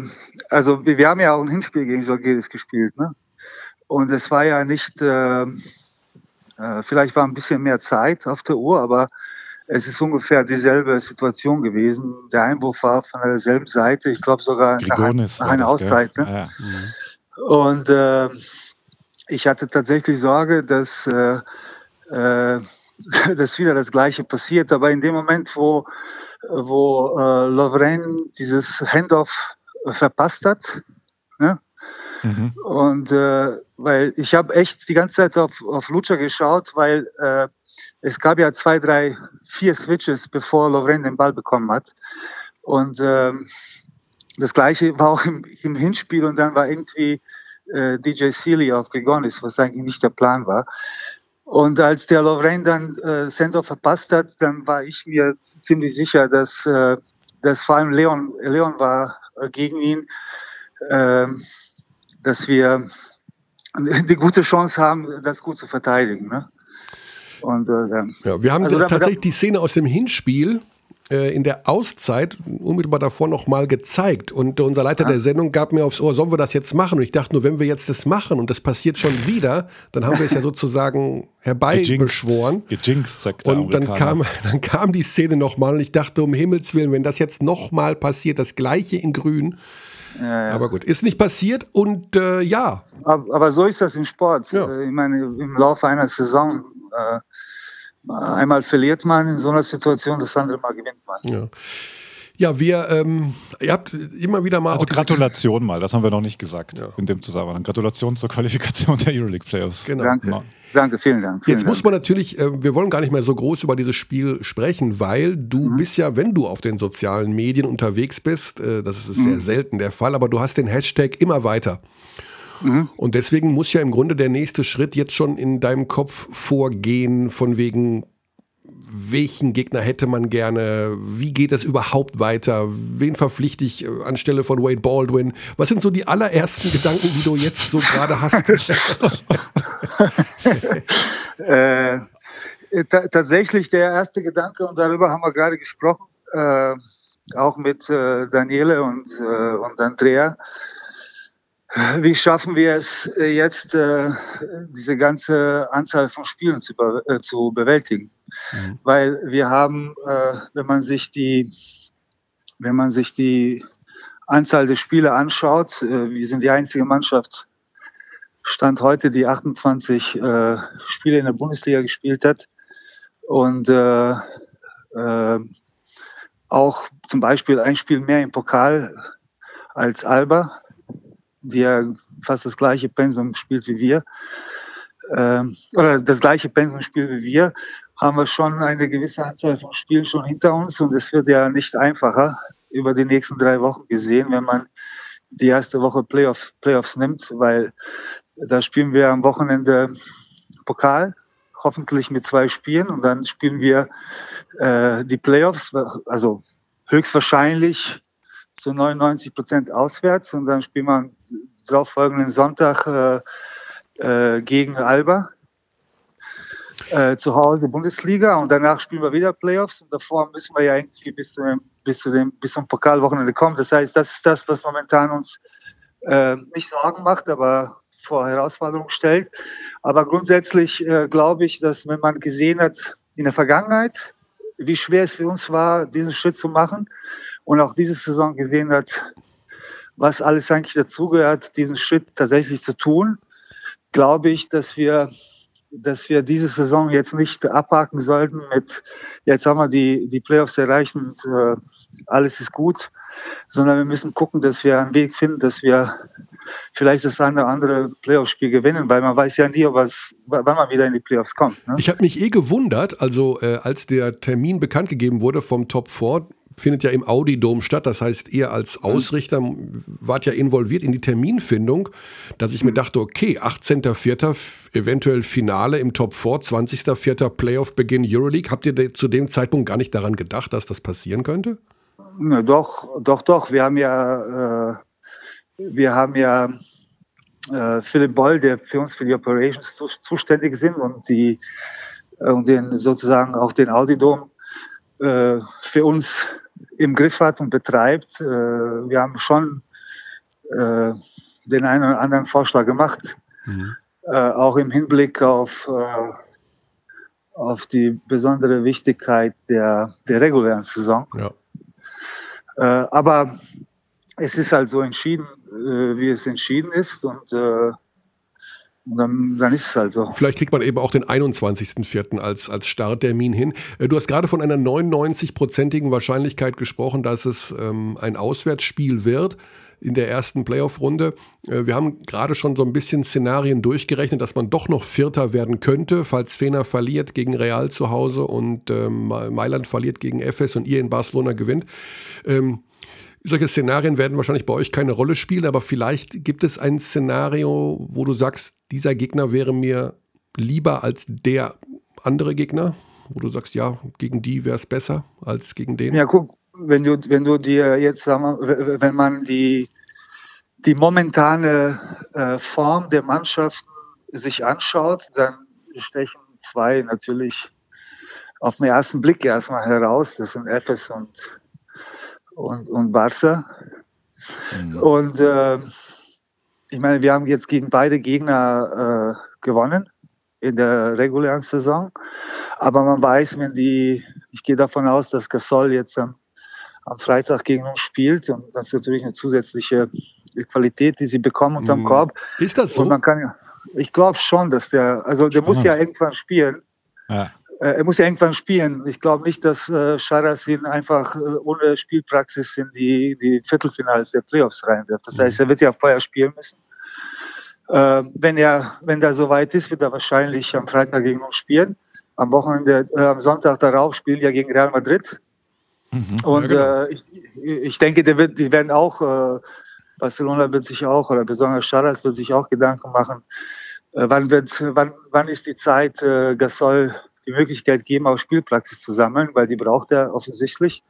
also wir, wir haben ja auch ein Hinspiel gegen Žalgiris gespielt, ne? Und es war ja nicht, äh, äh, vielleicht war ein bisschen mehr Zeit auf der Uhr, aber es ist ungefähr dieselbe Situation gewesen. Der Einwurf war von derselben Seite, ich glaube sogar nach, Grigonis. nach war einer? Auszeit. Ne? Ja, ja. Und äh, ich hatte tatsächlich Sorge, dass, äh, äh, [laughs] dass wieder das Gleiche passiert. Aber in dem Moment, wo, wo äh, Lovren dieses Handoff verpasst hat, ne? Mhm. und äh, weil ich habe echt die ganze Zeit auf, auf Lucha geschaut, weil äh, es gab ja zwei, drei, vier Switches, bevor Lovren den Ball bekommen hat. Und ähm, das gleiche war auch im, im Hinspiel und dann war irgendwie äh, DJ Sealy auf Grigonis, was eigentlich nicht der Plan war. Und als der Lovren dann äh, Sendor verpasst hat, dann war ich mir ziemlich sicher, dass, äh, dass vor allem Leon, Leon war äh, gegen ihn, äh, dass wir eine gute Chance haben, das gut zu verteidigen. Ne? Und äh, Ja, wir haben Also da- tatsächlich die Szene aus dem Hinspiel äh, in der Auszeit unmittelbar davor nochmal gezeigt. Und unser Leiter ja. der Sendung gab mir aufs Ohr, sollen wir das jetzt machen? Und ich dachte nur, wenn wir jetzt das machen und das passiert schon wieder, dann haben wir es ja [laughs] sozusagen herbeibeschworen. Gejinxt, sagt der Und dann kam, [laughs] dann kam die Szene nochmal und ich dachte, um Himmels Willen, wenn das jetzt nochmal passiert, das gleiche in grün. Ja, ja. Aber gut, ist nicht passiert und äh, ja. Aber, aber, so ist das im Sport. Ja. Ich meine, im Laufe einer Saison äh, Einmal verliert man in so einer Situation, das andere Mal gewinnt man. Ja. Ja, wir, ähm, ihr habt immer wieder mal. Also Gratulation mal, das haben wir noch nicht gesagt ja. in dem Zusammenhang. Gratulation zur Qualifikation der Euroleague Playoffs. Genau. Danke. Ja. Danke, vielen Dank. Vielen Jetzt muss man natürlich, äh, wir wollen gar nicht mehr so groß über dieses Spiel sprechen, weil du mhm. bist ja, wenn du auf den sozialen Medien unterwegs bist, äh, das ist mhm. sehr selten der Fall, aber du hast den Hashtag immer weiter. Mhm. Und deswegen muss ja im Grunde der nächste Schritt jetzt schon in deinem Kopf vorgehen, von wegen, welchen Gegner hätte man gerne? Wie geht es überhaupt weiter? Wen verpflichte ich äh, anstelle von Wade Baldwin? Was sind so die allerersten [laughs] Gedanken, die du jetzt so gerade hast? [laughs] [laughs] äh, tatsächlich der erste Gedanke, und darüber haben wir gerade gesprochen, äh, auch mit äh, Daniele und, äh, und Andrea, wie schaffen wir es äh, jetzt, äh, diese ganze Anzahl von Spielen zu, äh, zu bewältigen? Mhm. Weil wir haben, wenn man sich die, wenn man sich die Anzahl der Spiele anschaut, wir sind die einzige Mannschaft, Stand heute, die 28 Spiele in der Bundesliga gespielt hat und auch zum Beispiel ein Spiel mehr im Pokal als Alba die ja fast das gleiche Pensum spielt wie wir, ähm, oder das gleiche Pensum spielt wie wir, haben wir schon eine gewisse Anzahl von Spielen schon hinter uns und es wird ja nicht einfacher über die nächsten drei Wochen gesehen, wenn man die erste Woche Playoff, Playoffs nimmt, weil da spielen wir am Wochenende Pokal, hoffentlich mit zwei Spielen und dann spielen wir äh, die Playoffs, also höchstwahrscheinlich zu 99 Prozent auswärts und dann spielt man darauf folgenden Sonntag äh, äh, gegen Alba äh, zu Hause Bundesliga und danach spielen wir wieder Playoffs und davor müssen wir ja irgendwie bis zu dem, bis zu dem bis zum Pokalwochenende kommen. Das heißt, das ist das, was momentan uns äh, nicht Sorgen macht, aber vor Herausforderungen stellt. Aber grundsätzlich äh, glaube ich, dass wenn man gesehen hat in der Vergangenheit, wie schwer es für uns war, diesen Schritt zu machen, und auch diese Saison gesehen hat, was alles eigentlich dazugehört, diesen Schritt tatsächlich zu tun, glaube ich, dass wir, dass wir diese Saison jetzt nicht abhaken sollten mit, jetzt haben wir die, die Playoffs erreicht und äh, alles ist gut, sondern wir müssen gucken, dass wir einen Weg finden, dass wir vielleicht das eine oder andere Playoff-Spiel gewinnen, weil man weiß ja nie, was, wann man wieder in die Playoffs kommt. Ne? Ich habe mich eh gewundert, also äh, als der Termin bekannt gegeben wurde vom Top 4, findet ja im Audi-Dom statt. Das heißt, ihr als mhm. Ausrichter wart ja involviert in die Terminfindung, dass ich mir mhm. dachte, okay, 18.04. eventuell Finale im Top 4, 20.04. Playoff-Beginn Euroleague. Habt ihr zu dem Zeitpunkt gar nicht daran gedacht, dass das passieren könnte? Na, doch, doch, doch. Wir haben ja, äh, wir haben ja äh, Philipp Boll, der für uns für die Operations zu, zuständig sind und die und den sozusagen auch den Audi-Dom für uns im Griff hat und betreibt. Äh, wir haben schon äh, den einen oder anderen Vorschlag gemacht, mhm. Äh, auch im Hinblick auf, äh, auf die besondere Wichtigkeit der, der regulären Saison. Ja. Äh, aber es ist halt so entschieden, wie es entschieden ist und dann, dann ist es halt so. Vielleicht kriegt man eben auch den 21.04. als, als Starttermin hin. Äh, du hast gerade von einer 99-prozentigen Wahrscheinlichkeit gesprochen, dass es ähm, ein Auswärtsspiel wird in der ersten Playoff-Runde. Äh, wir haben gerade schon so ein bisschen Szenarien durchgerechnet, dass man doch noch Vierter werden könnte, falls Fener verliert gegen Real zu Hause und ähm, Mailand verliert gegen Efes und ihr in Barcelona gewinnt. Ähm, solche Szenarien werden wahrscheinlich bei euch keine Rolle spielen, aber vielleicht gibt es ein Szenario, wo du sagst, dieser Gegner wäre mir lieber als der andere Gegner, wo du sagst, ja, gegen die wäre es besser als gegen den. Ja, guck, wenn du, wenn du dir jetzt, wenn man die, die momentane äh, Form der Mannschaften sich anschaut, dann stechen zwei natürlich auf den ersten Blick erstmal heraus. Das sind Efes und, und, und Barca. Mhm. Und äh, ich meine, wir haben jetzt gegen beide Gegner äh, gewonnen in der regulären Saison. Aber man weiß, wenn die, ich gehe davon aus, dass Gasol jetzt am, am Freitag gegen uns spielt und das ist natürlich eine zusätzliche Qualität, die sie bekommen unterm mhm. Korb. Ist das so? Und man kann ja, ich glaube schon, dass der, also der Spannend. muss ja irgendwann spielen. Ja. Äh, er muss ja irgendwann spielen. Ich glaube nicht, dass äh, Charas ihn einfach äh, ohne Spielpraxis in die, die Viertelfinals der Playoffs reinwirft. Das heißt, er wird ja vorher spielen müssen. Äh, wenn er, wenn er soweit ist, wird er wahrscheinlich am Freitag gegen uns spielen. Am Wochenende, äh, am Sonntag darauf spielen ja gegen Real Madrid. Mhm, Und ja, genau. Äh, ich, ich denke, der wird, die werden auch, Barcelona wird sich auch, oder besonders Charas wird sich auch Gedanken machen, wann wird, wann, wann ist die Zeit, Gasol die Möglichkeit geben, auch Spielpraxis zu sammeln, weil die braucht er offensichtlich.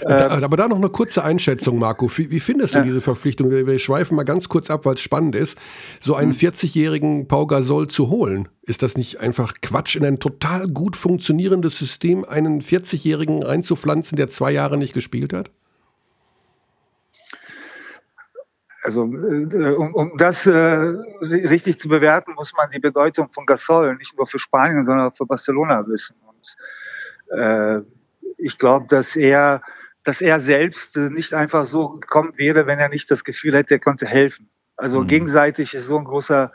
Ähm, aber da noch eine kurze Einschätzung, Marco. Wie, wie findest du ja. diese Verpflichtung? Wir schweifen mal ganz kurz ab, weil es spannend ist. So einen 40-jährigen hm. Pau Gasol zu holen, ist das nicht einfach Quatsch, in ein total gut funktionierendes System einen 40-jährigen reinzupflanzen, der zwei Jahre nicht gespielt hat? Also äh, um, um das äh, richtig zu bewerten, muss man die Bedeutung von Gasol nicht nur für Spanien, sondern auch für Barcelona wissen. Und äh, ich glaube, dass er, dass er selbst nicht einfach so gekommen wäre, wenn er nicht das Gefühl hätte, er könnte helfen. Also mhm. gegenseitig ist so ein großer,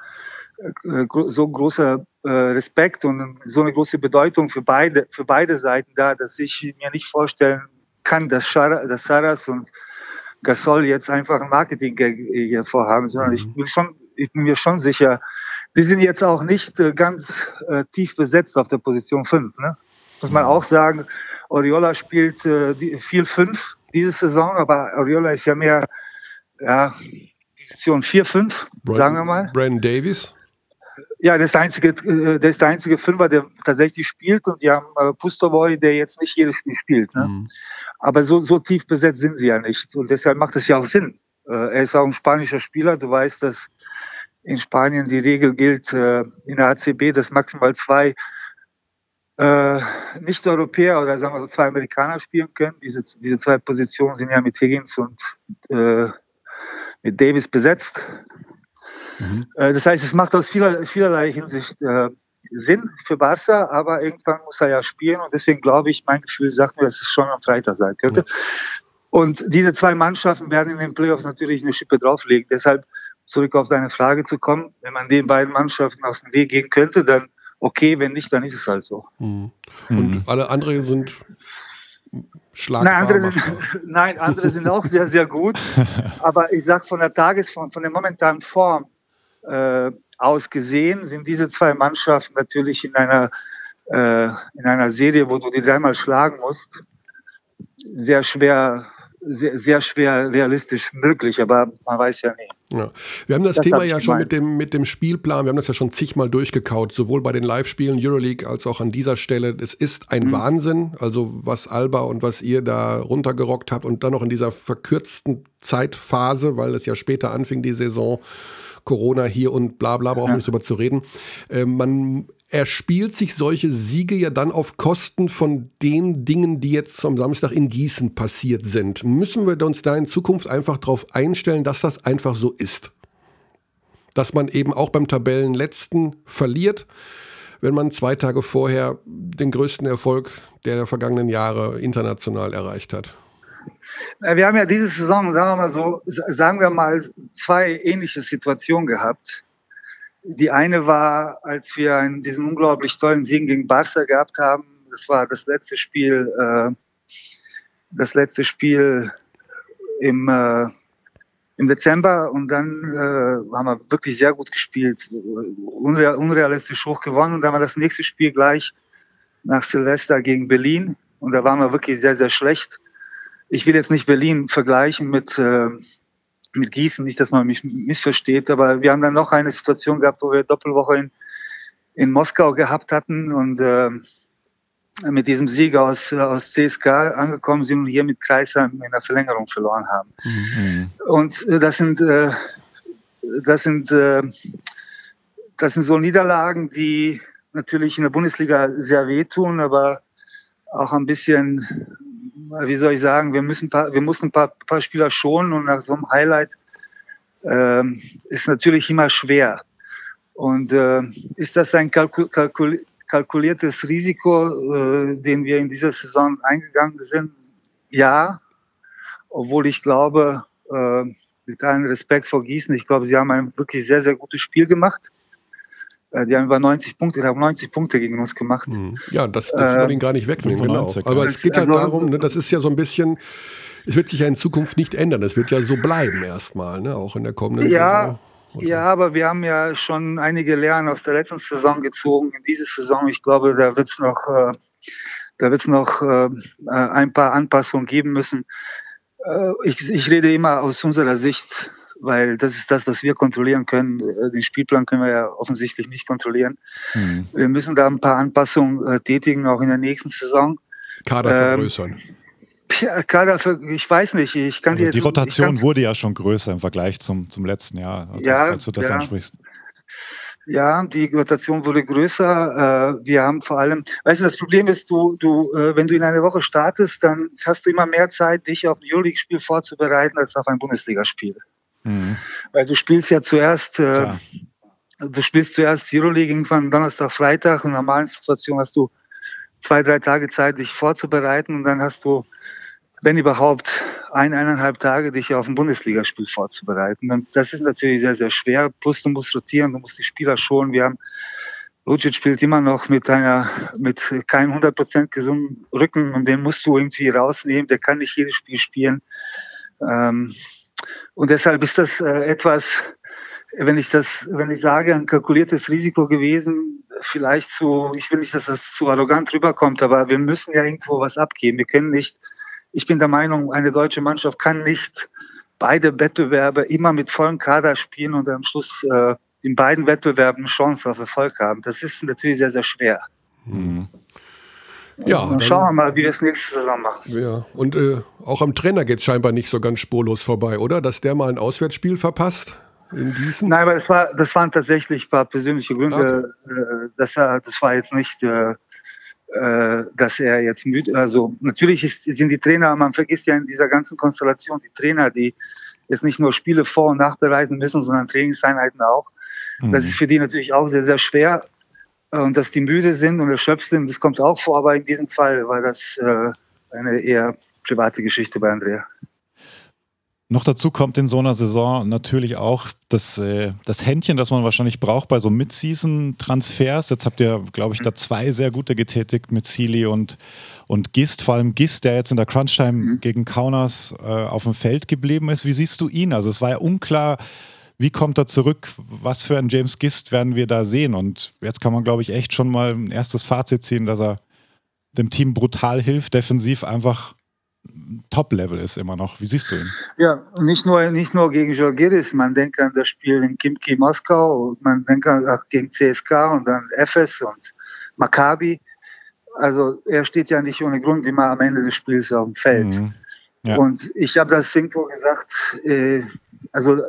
äh, so ein großer äh, Respekt und so eine große Bedeutung für beide, für beide Seiten da, dass ich mir nicht vorstellen kann, dass, Schara, dass Saras und Gasol jetzt einfach ein Marketing hier vorhaben, sondern mhm. ich bin schon, ich bin mir schon sicher, die sind jetzt auch nicht äh, ganz äh, tief besetzt auf der Position 5. Ne? Muss man mhm. auch sagen, Oriola spielt äh, viel 5 diese Saison, aber Oriola ist ja mehr ja, Position 4, 5, sagen wir mal. Brandon Davis? Ja, der ist der einzige, äh, der ist der einzige Fünfer, der tatsächlich spielt und die haben äh, Pustovoy, der jetzt nicht jedes Spiel spielt. Ne? Mhm. Aber so, so tief besetzt sind sie ja nicht. Und deshalb macht es ja auch Sinn. Äh, er ist auch ein spanischer Spieler. Du weißt, dass in Spanien die Regel gilt, äh, in der ACB, dass maximal zwei äh, Nicht-Europäer oder sagen wir so zwei Amerikaner spielen können. Diese, diese zwei Positionen sind ja mit Higgins und äh, mit Davis besetzt. Mhm. Äh, das heißt, es macht aus vieler, vielerlei Hinsicht äh, Sinn für Barca, aber irgendwann muss er ja spielen und deswegen glaube ich, mein Gefühl sagt mir, dass es schon am Freitag sein könnte. Ja. Und diese zwei Mannschaften werden in den Playoffs natürlich eine Schippe drauflegen. Deshalb zurück auf deine Frage zu kommen, wenn man den beiden Mannschaften aus dem Weg gehen könnte, dann okay, wenn nicht, dann ist es halt so. Mhm. Und mhm. alle anderen sind schlagbar. Nein andere, sind, [laughs] nein, andere sind auch sehr, sehr gut. [laughs] Aber ich sage von der Tagesform, von der momentanen Form, äh, aus gesehen sind diese zwei Mannschaften natürlich in einer, äh, in einer Serie, wo du die dreimal schlagen musst, sehr schwer sehr, sehr schwer realistisch möglich, aber man weiß ja nie. Ja. Wir haben das, das Thema ja schon mit dem, mit dem Spielplan, wir haben das ja schon zigmal durchgekaut, sowohl bei den Live-Spielen Euroleague als auch an dieser Stelle. Es ist ein mhm. Wahnsinn, also was Alba und was ihr da runtergerockt habt und dann noch in dieser verkürzten Zeitphase, weil es ja später anfing, die Saison. Corona hier und bla bla, brauchen wir ja. nicht drüber zu reden. Äh, man er spielt sich solche Siege ja dann auf Kosten von den Dingen, die jetzt am Samstag in Gießen passiert sind. Müssen wir uns da in Zukunft einfach darauf einstellen, dass das einfach so ist? Dass man eben auch beim Tabellenletzten verliert, wenn man zwei Tage vorher den größten Erfolg der vergangenen Jahre international erreicht hat. Wir haben ja diese Saison, sagen wir mal so, sagen wir mal, zwei ähnliche Situationen gehabt. Die eine war, als wir einen, diesen unglaublich tollen Sieg gegen Barca gehabt haben. Das war das letzte Spiel, äh, das letzte Spiel im, äh, im Dezember und dann äh, haben wir wirklich sehr gut gespielt, unreal, unrealistisch hoch gewonnen und dann war das nächste Spiel gleich nach Silvester gegen Berlin und da waren wir wirklich sehr, sehr schlecht. Ich will jetzt nicht Berlin vergleichen mit, äh, mit Gießen, nicht, dass man mich missversteht, aber wir haben dann noch eine Situation gehabt, wo wir Doppelwoche in, in Moskau gehabt hatten und äh, mit diesem Sieg aus, aus CSK angekommen sind und hier mit Kreisheim in der Verlängerung verloren haben. Mhm. Und äh, das sind, äh, das sind, äh, das sind so Niederlagen, die natürlich in der Bundesliga sehr wehtun, aber auch ein bisschen, wie soll ich sagen, wir müssen, paar, wir mussten ein paar, paar Spieler schonen und nach so einem Highlight ähm, ist natürlich immer schwer. Und äh, ist das ein kalkul kalkul kalkuliertes Risiko, äh, den wir in dieser Saison eingegangen sind? Ja, obwohl ich glaube, äh, mit allen Respekt vor Gießen, ich glaube, sie haben ein wirklich sehr, sehr gutes Spiel gemacht. Äh, die haben über 90 Punkte, haben 90 Punkte gegen uns gemacht. Mhm. Ja, das darf man ihn gar nicht wegnehmen, genau. Aber es geht halt also, darum, ne, das ist ja so ein bisschen, es wird sich ja in Zukunft nicht ändern. Es wird ja so bleiben erstmal, ne, auch in der kommenden ja, Saison. Ja, aber wir haben ja schon einige Lehren aus der letzten Saison gezogen. In dieser Saison, ich glaube, da wird es noch, äh, da wird's noch äh, ein paar Anpassungen geben müssen. Äh, ich, ich rede immer aus unserer Sicht weil das ist das, was wir kontrollieren können. Äh, den Spielplan können wir ja offensichtlich nicht kontrollieren. Mhm. Wir müssen da ein paar Anpassungen äh, tätigen, auch in der nächsten Saison. Kader ähm, vergrößern. Ja, Kader, für, ich weiß nicht. Ich kann also dir die Rotation wurde ja schon größer im Vergleich zum, zum letzten Jahr, also, ja, falls du das ja. ansprichst. Ja, die Rotation wurde größer. Äh, wir haben vor allem, weißt du, das Problem ist, du, du, wenn du in einer Woche startest, dann hast du immer mehr Zeit, dich auf ein Euroleague-Spiel vorzubereiten als auf ein Bundesligaspiel. Mhm. Weil du spielst ja zuerst, äh, du spielst zuerst Euroleague irgendwann Donnerstag, Freitag. In normalen Situationen hast du zwei, drei Tage Zeit, dich vorzubereiten und dann hast du, wenn überhaupt, ein, eineinhalb Tage, dich auf ein Bundesligaspiel vorzubereiten. Und das ist natürlich sehr, sehr schwer. Plus du musst rotieren, du musst die Spieler schonen. Wir haben Lucic spielt immer noch mit einer, mit keinem 100% gesunden Rücken und den musst du irgendwie rausnehmen. Der kann nicht jedes Spiel spielen. Ähm, und deshalb ist das äh, etwas, wenn ich das, wenn ich sage, ein kalkuliertes Risiko gewesen, vielleicht zu, ich will nicht, dass das zu arrogant rüberkommt, aber wir müssen ja irgendwo was abgeben. Wir können nicht, ich bin der Meinung, eine deutsche Mannschaft kann nicht beide Wettbewerbe immer mit vollem Kader spielen und am Schluss äh, in beiden Wettbewerben eine Chance auf Erfolg haben. Das ist natürlich sehr, sehr schwer. Mhm. Ja, dann, schauen wir mal, wie wir es nächste Saison machen. Ja, und äh, auch am Trainer geht es scheinbar nicht so ganz spurlos vorbei, oder? Dass der mal ein Auswärtsspiel verpasst in Gießen? Nein, aber das, war, das waren tatsächlich ein paar persönliche Gründe. Okay. Äh, das, das war jetzt nicht, äh, äh, dass er jetzt müde, also natürlich ist, sind die Trainer, man vergisst ja in dieser ganzen Konstellation die Trainer, die jetzt nicht nur Spiele vor- und nachbereiten müssen, sondern Trainingseinheiten auch. Mhm. Das ist für die natürlich auch sehr, sehr schwer. Äh, und dass die müde sind und erschöpft sind, das kommt auch vor, aber in diesem Fall war das äh, eine eher private Geschichte bei Andrea. Noch dazu kommt in so einer Saison natürlich auch das, äh, das Händchen, das man wahrscheinlich braucht bei so Mid-Season-Transfers. Jetzt habt ihr, glaube ich, da zwei sehr gute getätigt mit Sealy und, und Gist. Vor allem Gist, der jetzt in der Crunch-Time mhm. gegen Kaunas äh, auf dem Feld geblieben ist. Wie siehst du ihn? Also es war ja unklar, wie kommt er zurück? Was für ein James Gist werden wir da sehen? Und jetzt kann man, glaube ich, echt schon mal ein erstes Fazit ziehen, dass er dem Team brutal hilft, defensiv einfach Top-Level ist immer noch. Wie siehst du ihn? Ja, nicht nur, nicht nur gegen Žalgiris, man denkt an das Spiel in Kimki Moskau, man denkt auch gegen CSK und dann FS und Maccabi. Also er steht ja nicht ohne Grund immer am Ende des Spiels auf dem Feld. Mhm. Ja. Und ich habe das irgendwo gesagt, äh, also äh,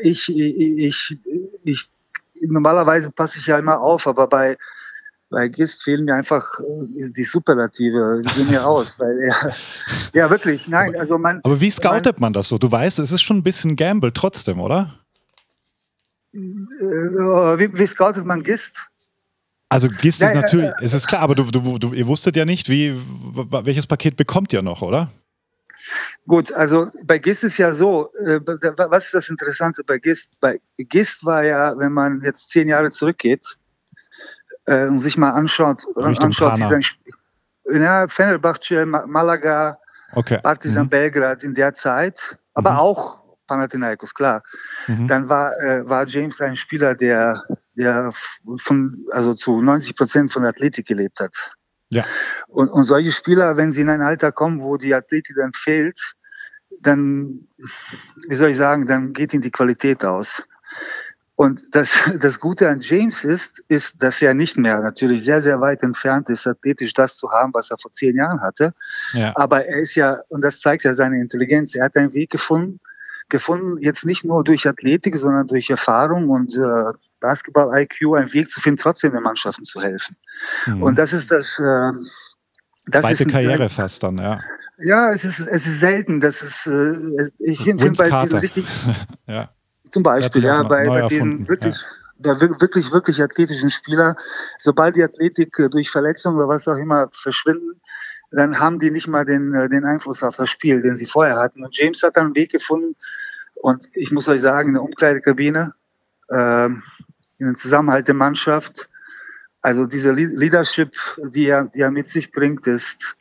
ich, ich, ich, normalerweise passe ich ja immer auf, aber bei, bei Gist fehlen mir einfach äh, die Superlative, die gehen mir aus, weil er, [laughs] ja wirklich, nein, also man. Aber wie scoutet man das so? Du weißt, es ist schon ein bisschen Gamble trotzdem, oder? Äh, wie, wie scoutet man Gist? Also Gist ist natürlich, äh, es ist klar, aber du, du, du, ihr wusstet ja nicht, wie, welches Paket bekommt ihr noch, oder? Gut, also bei GIST ist ja so, äh, was ist das Interessante bei GIST? Bei GIST war ja, wenn man jetzt zehn Jahre zurückgeht äh, und sich mal anschaut, anschaut wie sein Spiel, ja, Fenerbahce, Malaga, okay. Partizan mhm. Belgrad in der Zeit, aber mhm. auch Panathinaikos, klar. Mhm. Dann war, äh, war James ein Spieler, der, der von, also zu 90 Prozent von Athletik gelebt hat. Ja. Und, und solche Spieler, wenn sie in ein Alter kommen, wo die Athletik dann fehlt, dann, wie soll ich sagen, dann geht ihnen die Qualität aus. Und das, [laughs] das Gute an James ist, ist, dass er nicht mehr natürlich sehr, sehr weit entfernt ist, athletisch das zu haben, was er vor zehn Jahren hatte. Ja. Aber er ist ja, und das zeigt ja seine Intelligenz, er hat einen Weg gefunden, gefunden, jetzt nicht nur durch Athletik, sondern durch Erfahrung und äh, Basketball-IQ einen Weg zu finden, trotzdem den Mannschaften zu helfen. Mhm. Und das ist das, äh, Zweite Karriere fast dann, ja. Ja, es ist, es ist selten, dass es, äh, ich finde [laughs] bei diesen richtig, ja. zum Beispiel, ja, bei, bei diesen wirklich, ja. der wirklich, wirklich athletischen Spieler, sobald die Athletik äh, durch Verletzung oder was auch immer verschwinden, dann haben die nicht mal den, äh, den Einfluss auf das Spiel, den sie vorher hatten. Und James hat dann einen Weg gefunden. Und ich muss euch sagen, in der Umkleidekabine, äh, in den Zusammenhalt der Mannschaft, also diese Leadership, die er, die er mit sich bringt, ist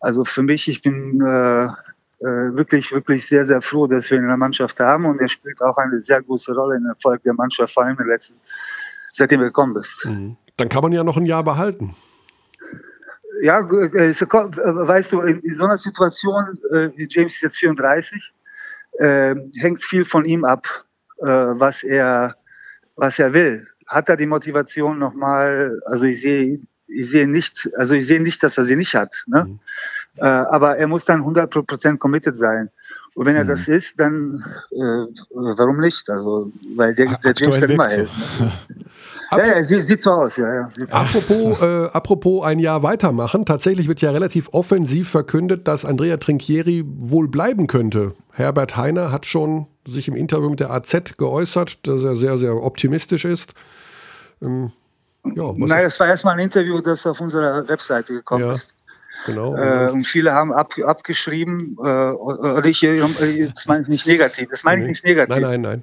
also für mich, ich bin äh, äh, wirklich, wirklich sehr, sehr froh, dass wir ihn in der Mannschaft haben und er spielt auch eine sehr große Rolle im Erfolg der Mannschaft, vor allem in den letzten, seitdem er gekommen ist. Mhm. Dann kann man ja noch ein Jahr behalten. Ja, äh, weißt du, in so einer Situation, äh, James ist jetzt 34, äh, hängt es viel von ihm ab, äh, was er, was er will. Hat er die Motivation nochmal, also ich sehe ich sehe nicht, also ich sehe nicht, dass er sie nicht hat. Ne? Mhm. Äh, aber er muss dann 100% committed sein. Und wenn er mhm. das ist, dann äh, warum nicht? Also, weil der, der James kann immer helfen. [laughs] ja, ja, sieht, sieht so aus, ja. ja apropos, [laughs] äh, apropos ein Jahr weitermachen, tatsächlich wird ja relativ offensiv verkündet, dass Andrea Trinchieri wohl bleiben könnte. Herbert Heiner hat schon sich im Interview mit der AZ geäußert, dass er sehr, sehr optimistisch ist. Ähm, ja, Nein, das war erstmal ein Interview, das auf unserer Webseite gekommen ja, ist. Genau. Äh, und viele haben ab, abgeschrieben, äh, oder ich, äh, das meine ich nicht negativ, das meine ich nicht negativ. Nein, nein, nein.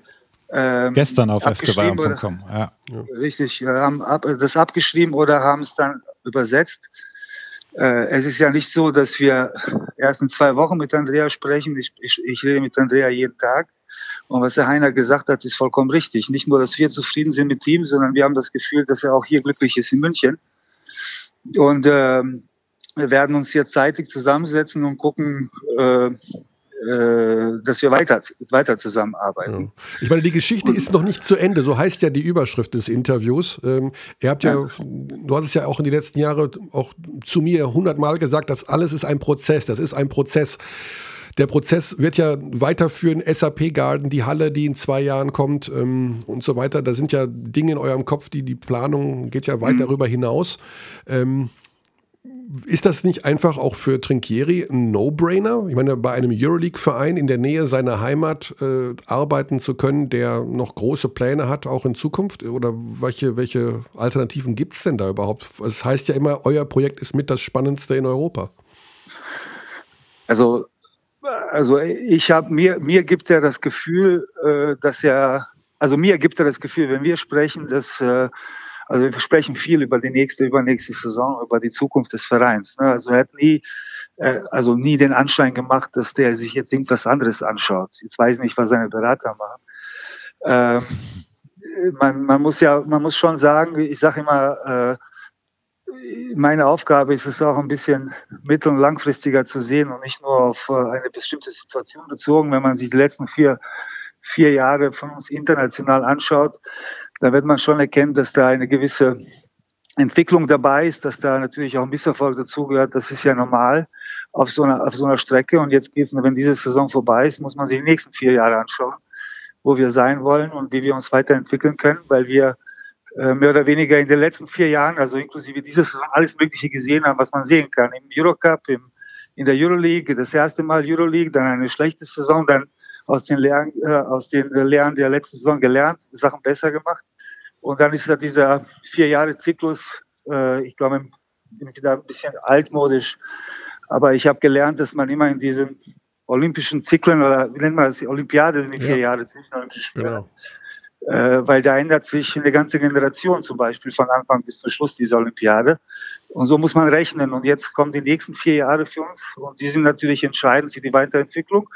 Ähm, Gestern auf fcbayern.com. Ja. Richtig, haben ab, das abgeschrieben oder haben es dann übersetzt. Äh, es ist ja nicht so, dass wir erst in zwei Wochen mit Andrea sprechen. Ich, ich, ich rede mit Andrea jeden Tag. Und was Herr Heiner gesagt hat, ist vollkommen richtig. Nicht nur, dass wir zufrieden sind mit ihm, sondern wir haben das Gefühl, dass er auch hier glücklich ist in München. Und äh, wir werden uns jetzt zeitig zusammensetzen und gucken, äh, dass wir weiter, weiter zusammenarbeiten. Ja. Ich meine, die Geschichte ist noch nicht zu Ende, so heißt ja die Überschrift des Interviews. Ähm, ihr habt ja, ja, du hast es ja auch in den letzten Jahren auch zu mir hundertmal gesagt, dass alles ist ein Prozess, das ist ein Prozess. Der Prozess wird ja weiterführen, SAP Garden, die Halle, die in zwei Jahren kommt ähm, und so weiter. Da sind ja Dinge in eurem Kopf, die die Planung geht ja weit mhm. darüber hinaus. Ähm, ist das nicht einfach auch für Trinkieri ein No-Brainer? Ich meine, bei einem Euroleague-Verein in der Nähe seiner Heimat äh, arbeiten zu können, der noch große Pläne hat, auch in Zukunft? Oder welche, welche Alternativen gibt es denn da überhaupt? Es das heißt ja immer, euer Projekt ist mit das Spannendste in Europa. Also also ich habe mir mir gibt er das Gefühl, äh, dass er also mir gibt er das Gefühl, wenn wir sprechen, dass äh, also wir sprechen viel über die nächste, übernächste Saison, über die Zukunft des Vereins. Ne? Also er hat nie äh, also nie den Anschein gemacht, dass der sich jetzt irgendwas anderes anschaut. Jetzt weiß ich nicht, was seine Berater machen. Ähm, man, man muss ja, man muss schon sagen, ich sage immer, äh, meine Aufgabe ist es auch ein bisschen mittel- und langfristiger zu sehen und nicht nur auf äh, eine bestimmte Situation bezogen. Wenn man sich die letzten vier, vier Jahre von uns international anschaut, dann wird man schon erkennen, dass da eine gewisse Entwicklung dabei ist, dass da natürlich auch ein Misserfolg dazugehört. Das ist ja normal auf so einer, auf so einer Strecke. Und jetzt geht's, wenn diese Saison vorbei ist, muss man sich die nächsten vier Jahre anschauen, wo wir sein wollen und wie wir uns weiterentwickeln können, weil wir äh, mehr oder weniger in den letzten vier Jahren, also inklusive dieses Saison, alles Mögliche gesehen haben, was man sehen kann. Im Eurocup, im, in der Euroleague, das erste Mal Euroleague, dann eine schlechte Saison, dann aus den Lehren, äh, aus den Lehren der letzten Saison gelernt, Sachen besser gemacht. Und dann ist da dieser vier Jahre Zyklus, äh, ich glaube, bin wieder ein bisschen altmodisch, aber ich habe gelernt, dass man immer in diesen olympischen Zyklen oder wie nennt man das, Olympiade sind die vier ja. Jahre zwischen Olympischen Spielen. Genau äh, weil da ändert sich eine ganze Generation zum Beispiel von Anfang bis zum Schluss dieser Olympiade. Und so muss man rechnen. Und jetzt kommen die nächsten vier Jahre für uns und die sind natürlich entscheidend für die Weiterentwicklung.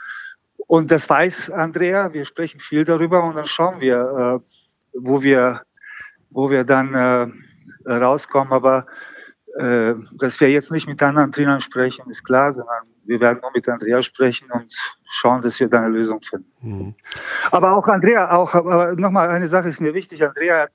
Und das weiß Andrea. Wir sprechen viel darüber und dann schauen wir, äh, wo wir, wo wir dann äh, rauskommen. Aber äh, dass wir jetzt nicht mit anderen Trainern sprechen, ist klar, sondern wir werden nur mit Andrea sprechen und schauen, dass wir da eine Lösung finden. Mhm. Aber auch Andrea, auch, aber nochmal eine Sache ist mir wichtig. Andrea hat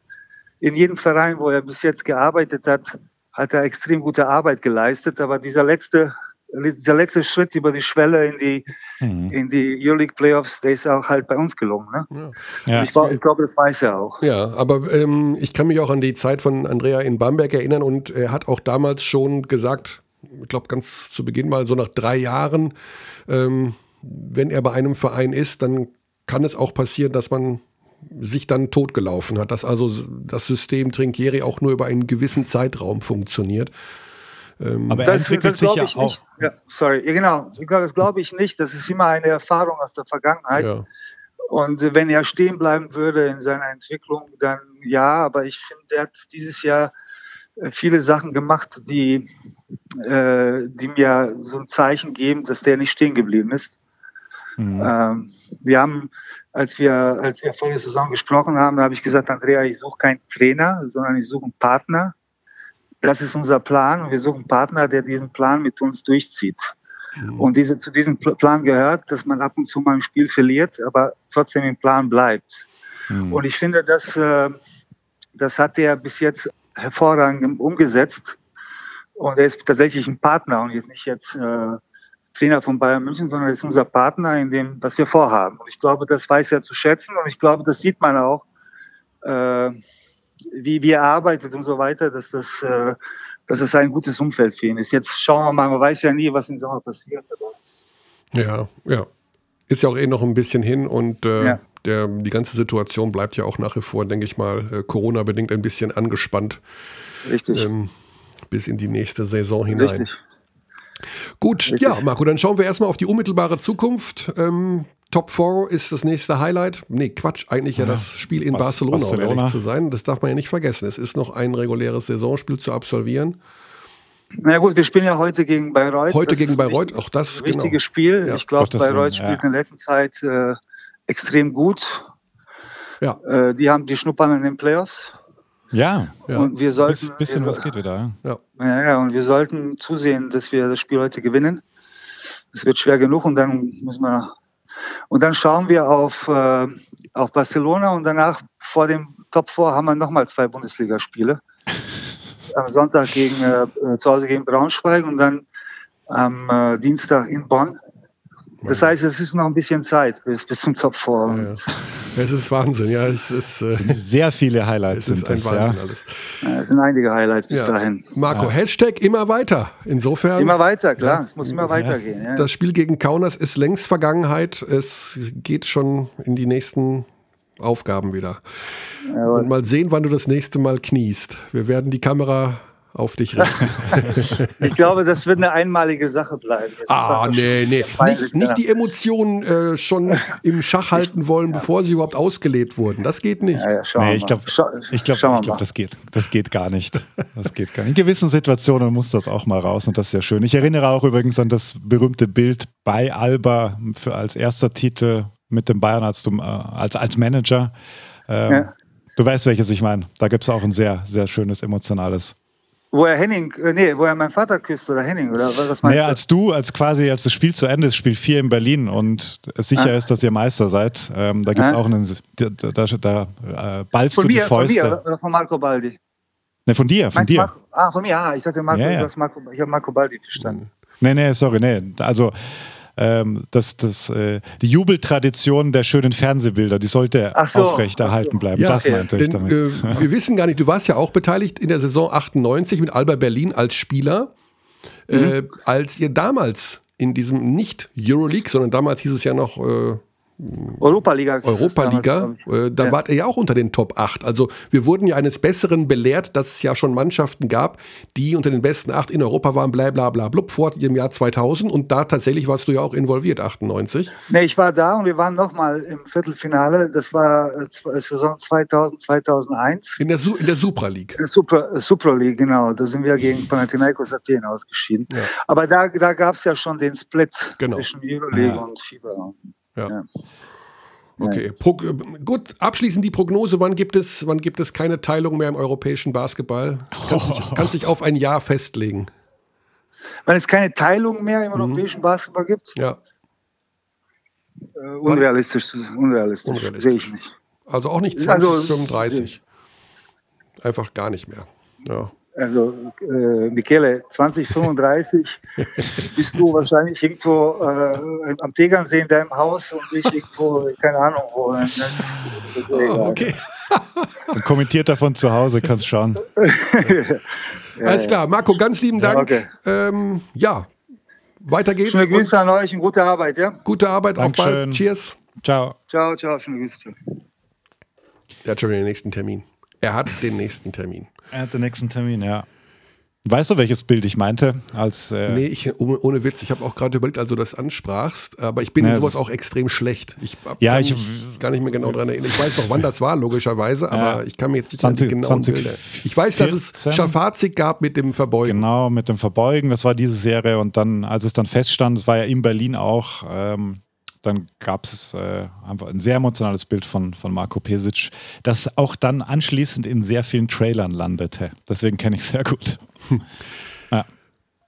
in jedem Verein, wo er bis jetzt gearbeitet hat, hat er extrem gute Arbeit geleistet. Aber dieser letzte dieser letzte Schritt über die Schwelle in die, mhm. in die Euroleague Playoffs, der ist auch halt bei uns gelungen. Ne? Ja. Ich, ich glaube, das weiß er auch. Ja, aber ähm, ich kann mich auch an die Zeit von Andrea in Bamberg erinnern und er hat auch damals schon gesagt, ich glaube ganz zu Beginn mal so nach drei Jahren, ähm, wenn er bei einem Verein ist, dann kann es auch passieren, dass man sich dann totgelaufen hat, dass also das System Trinkieri auch nur über einen gewissen Zeitraum funktioniert. Ähm, Aber er das, entwickelt das sich ja auch. Ja, sorry, ja, genau. Das glaube ich nicht. Das ist immer eine Erfahrung aus der Vergangenheit. Ja. Und wenn er stehen bleiben würde in seiner Entwicklung, dann ja. Aber ich finde, er hat dieses Jahr äh, viele Sachen gemacht, die, äh, die mir so ein Zeichen geben, dass der nicht stehen geblieben ist. Mhm. Ähm, wir haben, als wir, als wir vor der Saison gesprochen haben, habe ich gesagt, Andrea, ich suche keinen Trainer, sondern ich suche einen Partner. Das ist unser Plan und wir suchen einen Partner, der diesen Plan mit uns durchzieht. Mhm. Und diese, zu diesem Plan gehört, dass man ab und zu mal ein Spiel verliert, aber trotzdem im Plan bleibt. Mhm. Und ich finde, dass, äh, das hat er bis jetzt hervorragend umgesetzt. Und er ist tatsächlich ein Partner und jetzt nicht jetzt äh, Trainer von Bayern München, sondern er ist unser Partner in dem, was wir vorhaben. Und ich glaube, das weiß er zu schätzen und ich glaube, das sieht man auch, äh, wie, wie er arbeitet und so weiter, dass das, äh, dass es ein gutes Umfeld für ihn ist. Jetzt schauen wir mal, man weiß ja nie, was im Sommer passiert. ja, ja. Ist ja auch eh noch ein bisschen hin und äh, ja. der, die ganze Situation bleibt ja auch nach wie vor, denke ich mal, äh, Corona-bedingt ein bisschen angespannt. Richtig. Ähm, bis in die nächste Saison hinein. Richtig. Gut, Richtig. ja, Marco, dann schauen wir erstmal auf die unmittelbare Zukunft. Ähm, Top 4 ist das nächste Highlight. Nee, Quatsch, eigentlich ja, ja das Spiel in Bas Barcelona, Barcelona, um ehrlich zu sein. Das darf man ja nicht vergessen. Es ist noch ein reguläres Saisonspiel zu absolvieren. Na ja, gut, wir spielen ja heute gegen Bayreuth. Heute das gegen Bayreuth, auch das. Ein wichtiges genau. Spiel. Ja. Ich glaube, Bayreuth ja. spielt in der letzten Zeit äh, extrem gut. Ja. Äh, die haben die Schnuppern in den Playoffs. Ja, ja. Und wir sollten. Ein bisschen wir, was geht wieder. Ja. ja. Ja, und wir sollten zusehen, dass wir das Spiel heute gewinnen. Es wird schwer genug und dann müssen wir. Und dann schauen wir auf, äh, auf Barcelona und danach vor dem Top 4 haben wir nochmal zwei Bundesligaspiele. [laughs] Am Sonntag gegen, äh, zu Hause gegen Braunschweig und dann am äh, Dienstag in Bonn. Das heißt, es ist noch ein bisschen Zeit bis, bis zum Top 4. Ja, ja. [laughs] Es ist Wahnsinn, ja. Es ist, äh, sehr viele Highlights. Es ist ein das, Wahnsinn ja. alles. Ja, es sind einige Highlights bis dahin. Marco, Hashtag immer weiter. Insofern. Immer weiter, klar. Es muss immer weitergehen. Das Spiel gegen Kaunas ist längst Vergangenheit. Es geht schon in die nächsten Aufgaben wieder. Und mal sehen, wann du das nächste Mal kniest. Wir werden die Kamera auf dich richten. [laughs] ich glaube, das wird eine einmalige Sache bleiben. Jetzt ah, nee, nee. Nicht, nicht die Emotionen äh, schon im Schach halten wollen, ja. bevor sie überhaupt ausgelebt wurden. Das geht nicht. Ja, ja, nee, ich glaube, ich glaub, glaub, das, geht, das geht gar nicht. Das geht gar nicht. In gewissen Situationen muss das auch mal raus und das ist ja schön. Ich erinnere auch übrigens an das berühmte Bild bei Alba für als erster Titel mit dem Bayern als, äh, als, als Manager. Ähm, du weißt, welches ich meine. Da gibt es auch ein sehr, sehr schönes emotionales wo er Henning, äh, nee, wo er meinen Vater küsst oder Henning, oder was meinst naja, als du, als quasi, als das Spiel zu Ende ist, Spiel 4 in Berlin und es sicher ah. ist, dass ihr Meister seid, ähm, da gibt es ah. auch einen, da, da, da äh, ballst von du mir, die Fäuste. Von mir oder von Marco Baldi? Ne, von dir, von Meinst dir. Marco, ah, von mir, ah, ich dachte Marco, ja, ja. Marco, ich habe Marco Baldi verstanden. Nee, nee, sorry, nee, also ähm, das, das, äh, die Jubeltradition der schönen Fernsehbilder, die sollte so, aufrechterhalten so. bleiben. Ja, das meinte ich damit. Äh, wir wissen gar nicht, du warst ja auch beteiligt in der Saison 98 mit Alba Berlin als Spieler. Mhm. Äh, als ihr damals in diesem nicht Euroleague, sondern damals hieß es ja noch äh, Europa-Liga. Europa-Liga, äh, da ja. wart ihr ja auch unter den Top 8. Also wir wurden ja eines Besseren belehrt, dass es ja schon Mannschaften gab, die unter den besten 8 in Europa waren, bla bla bla blub, vor dem Jahr 2000 und da tatsächlich warst du ja auch involviert, 98. Ne, ich war da und wir waren nochmal im Viertelfinale, das war äh, Saison 2000, 2001. In der, Su in der Supra League. In der Supra, Supra League, genau, da sind wir gegen Panathinaikos Athen ausgeschieden. Ja. Aber da, da gab es ja schon den Split genau. zwischen Euroleague ja. und FIBA. Ja. ja. Okay, Pro gut. Abschließend die Prognose: Wann gibt es, wann gibt es keine Teilung mehr im europäischen Basketball? Kannst, oh. dich, sich auf ein Jahr festlegen? Wann es keine Teilung mehr im mhm. europäischen Basketball gibt? Ja. Äh, unrealistisch, unrealistisch, unrealistisch. sehe ich nicht. Also auch nicht 2035. Also, Einfach gar nicht mehr. Ja. Also, äh, Michele, 2035 [laughs] bist du wahrscheinlich irgendwo äh, am Tegernsee in deinem Haus und ich irgendwo, keine Ahnung wo. Das, das oh, okay. [laughs] Kommentiert davon zu Hause, kannst schauen. [laughs] Ja, Alles ja. klar, Marco, ganz lieben Ja, Dank. okay. Ähm, ja, weiter geht's. Schöne Grüße an euch und gute Arbeit, ja? Gute Arbeit, auf bald. Dankeschön. Cheers. Ciao. Ciao, ciao, schöne Grüße. Tschüss. Er hat schon wieder den nächsten Termin. Er hat den nächsten Termin. Er hat den nächsten Termin, ja. Weißt du, welches Bild ich meinte? Als, äh, Nee, ich, ohne, ohne Witz, ich habe auch gerade überlegt, als du das ansprachst, aber ich bin Ja, in sowas auch extrem schlecht. Ich Ja, kann ich- mich gar nicht mehr genau dran erinnern. Ich weiß noch, wann das war, logischerweise, aber ich kann mir jetzt nicht an 20 die genauen 20 Bilder. Ich weiß, dass es 14. Schafazik gab mit dem Verbeugen. Genau, mit dem Verbeugen, das war diese Serie. Und dann, als es dann feststand, es war ja in Berlin auch, ähm, dann gab es äh, einfach ein sehr emotionales Bild von, von Marco Pesic, das auch dann anschließend in sehr vielen Trailern landete. Deswegen kenne ich es sehr gut. [laughs]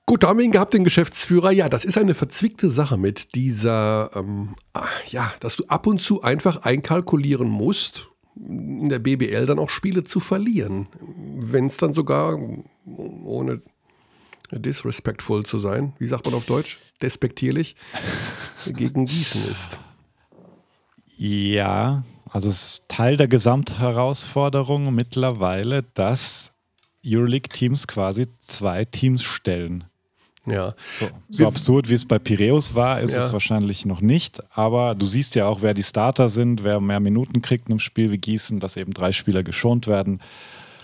Gut, da haben wir ihn gehabt, den Geschäftsführer. Ja, das ist eine verzwickte Sache mit dieser, ähm, ah, ja, dass du ab und zu einfach einkalkulieren musst, in der BBL dann auch Spiele zu verlieren. Wenn es dann sogar, ohne disrespectful zu sein, wie sagt man auf Deutsch? Despektierlich, gegen Gießen ist. Ja, also es ist Teil der Gesamtherausforderung mittlerweile, dass Euroleague-Teams quasi zwei Teams stellen. Ja. So, so absurd wie es bei Piräus war, ist Ja. es wahrscheinlich noch nicht. Aber du siehst ja auch, wer die Starter sind, wer mehr Minuten kriegt in einem Spiel wie Gießen, dass eben drei Spieler geschont werden.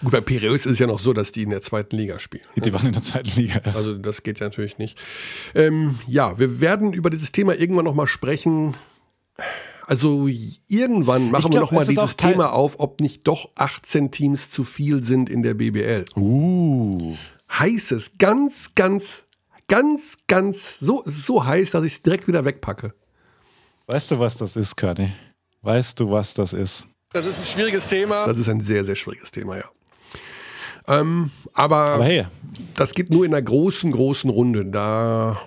Gut, bei Piraeus ist es ja noch so, dass die in der zweiten Liga spielen. Die waren in der zweiten Liga. Also das geht ja natürlich nicht. Ähm, ja, wir werden über dieses Thema irgendwann noch mal sprechen. Also irgendwann machen wir glaub, noch mal es ist dieses Thema auf, ob nicht doch 18 Teams zu viel sind in der BBL. Uh. Heiß es ganz, ganz, ganz, ganz so, so heiß, dass ich es direkt wieder wegpacke. Weißt du, was das ist, Körny? Weißt du, was das ist? Das ist ein schwieriges Thema. Das ist ein sehr, sehr schwieriges Thema, ja. Ähm, aber, Aber hey, das geht nur in einer großen, großen Runde. Da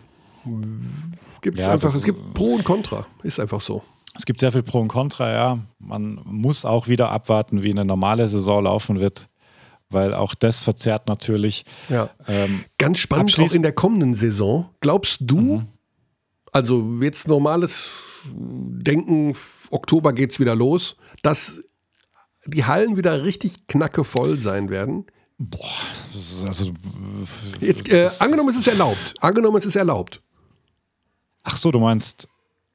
gibt es Ja, einfach, es gibt Pro und Contra. Ist einfach so. es gibt sehr viel Pro und Contra, ja. Man muss auch wieder abwarten, wie eine normale Saison laufen wird, weil auch das verzerrt natürlich. Ja. Ähm, Ganz spannend auch in der kommenden Saison. Glaubst du, also jetzt normales Denken, Oktober geht's wieder los, dass die Hallen wieder richtig knackevoll sein werden? Ist also, Jetzt, äh, angenommen, es ist erlaubt. Angenommen, es ist erlaubt. ach so, du meinst,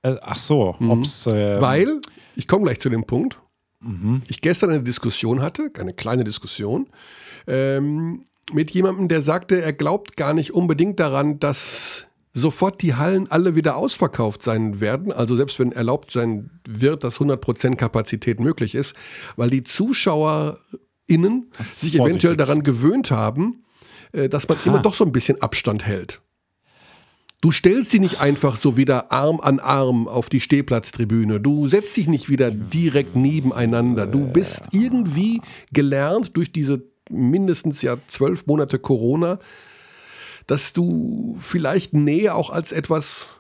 äh, ach so, ob's. Äh, Weil, ich komme gleich zu dem Punkt, ich gestern eine Diskussion hatte, eine kleine Diskussion, ähm, mit jemandem, der sagte, er glaubt gar nicht unbedingt daran, dass sofort die Hallen alle wieder ausverkauft sein werden. Also selbst wenn erlaubt sein wird, dass 100% Kapazität möglich ist, weil die ZuschauerInnen sich Vorsichtig. eventuell daran gewöhnt haben, äh, dass man immer doch so ein bisschen Abstand hält. Du stellst sie nicht einfach so wieder Arm an Arm auf die Stehplatztribüne. Du setzt dich nicht wieder direkt nebeneinander. Du bist irgendwie gelernt durch diese mindestens ja zwölf Monate Corona, dass du vielleicht Nähe auch als etwas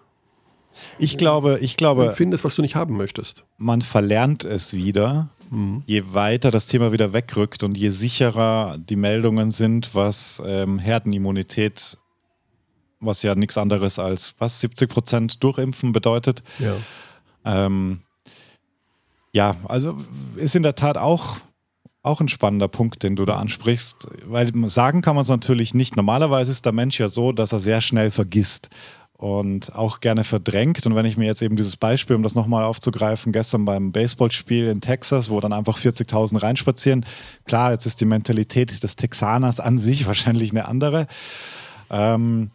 ich glaube, ich glaube, empfindest, was du nicht haben möchtest. man verlernt es wieder, je weiter das Thema wieder wegrückt und je sicherer die Meldungen sind, was ähm, Herdenimmunität, was ja nichts anderes als was 70 Prozent durchimpfen bedeutet. Ja. Ähm, ja, also ist in der Tat auch, auch ein spannender Punkt, den du da ansprichst, weil sagen kann man es natürlich nicht. Normalerweise ist der Mensch ja so, dass er sehr schnell vergisst und auch gerne verdrängt. Und wenn ich mir jetzt eben dieses Beispiel, um das nochmal aufzugreifen, gestern beim Baseballspiel in Texas, wo dann einfach 40.000 reinspazieren, klar, jetzt ist die Mentalität des Texaners an sich [laughs] wahrscheinlich eine andere. Ähm,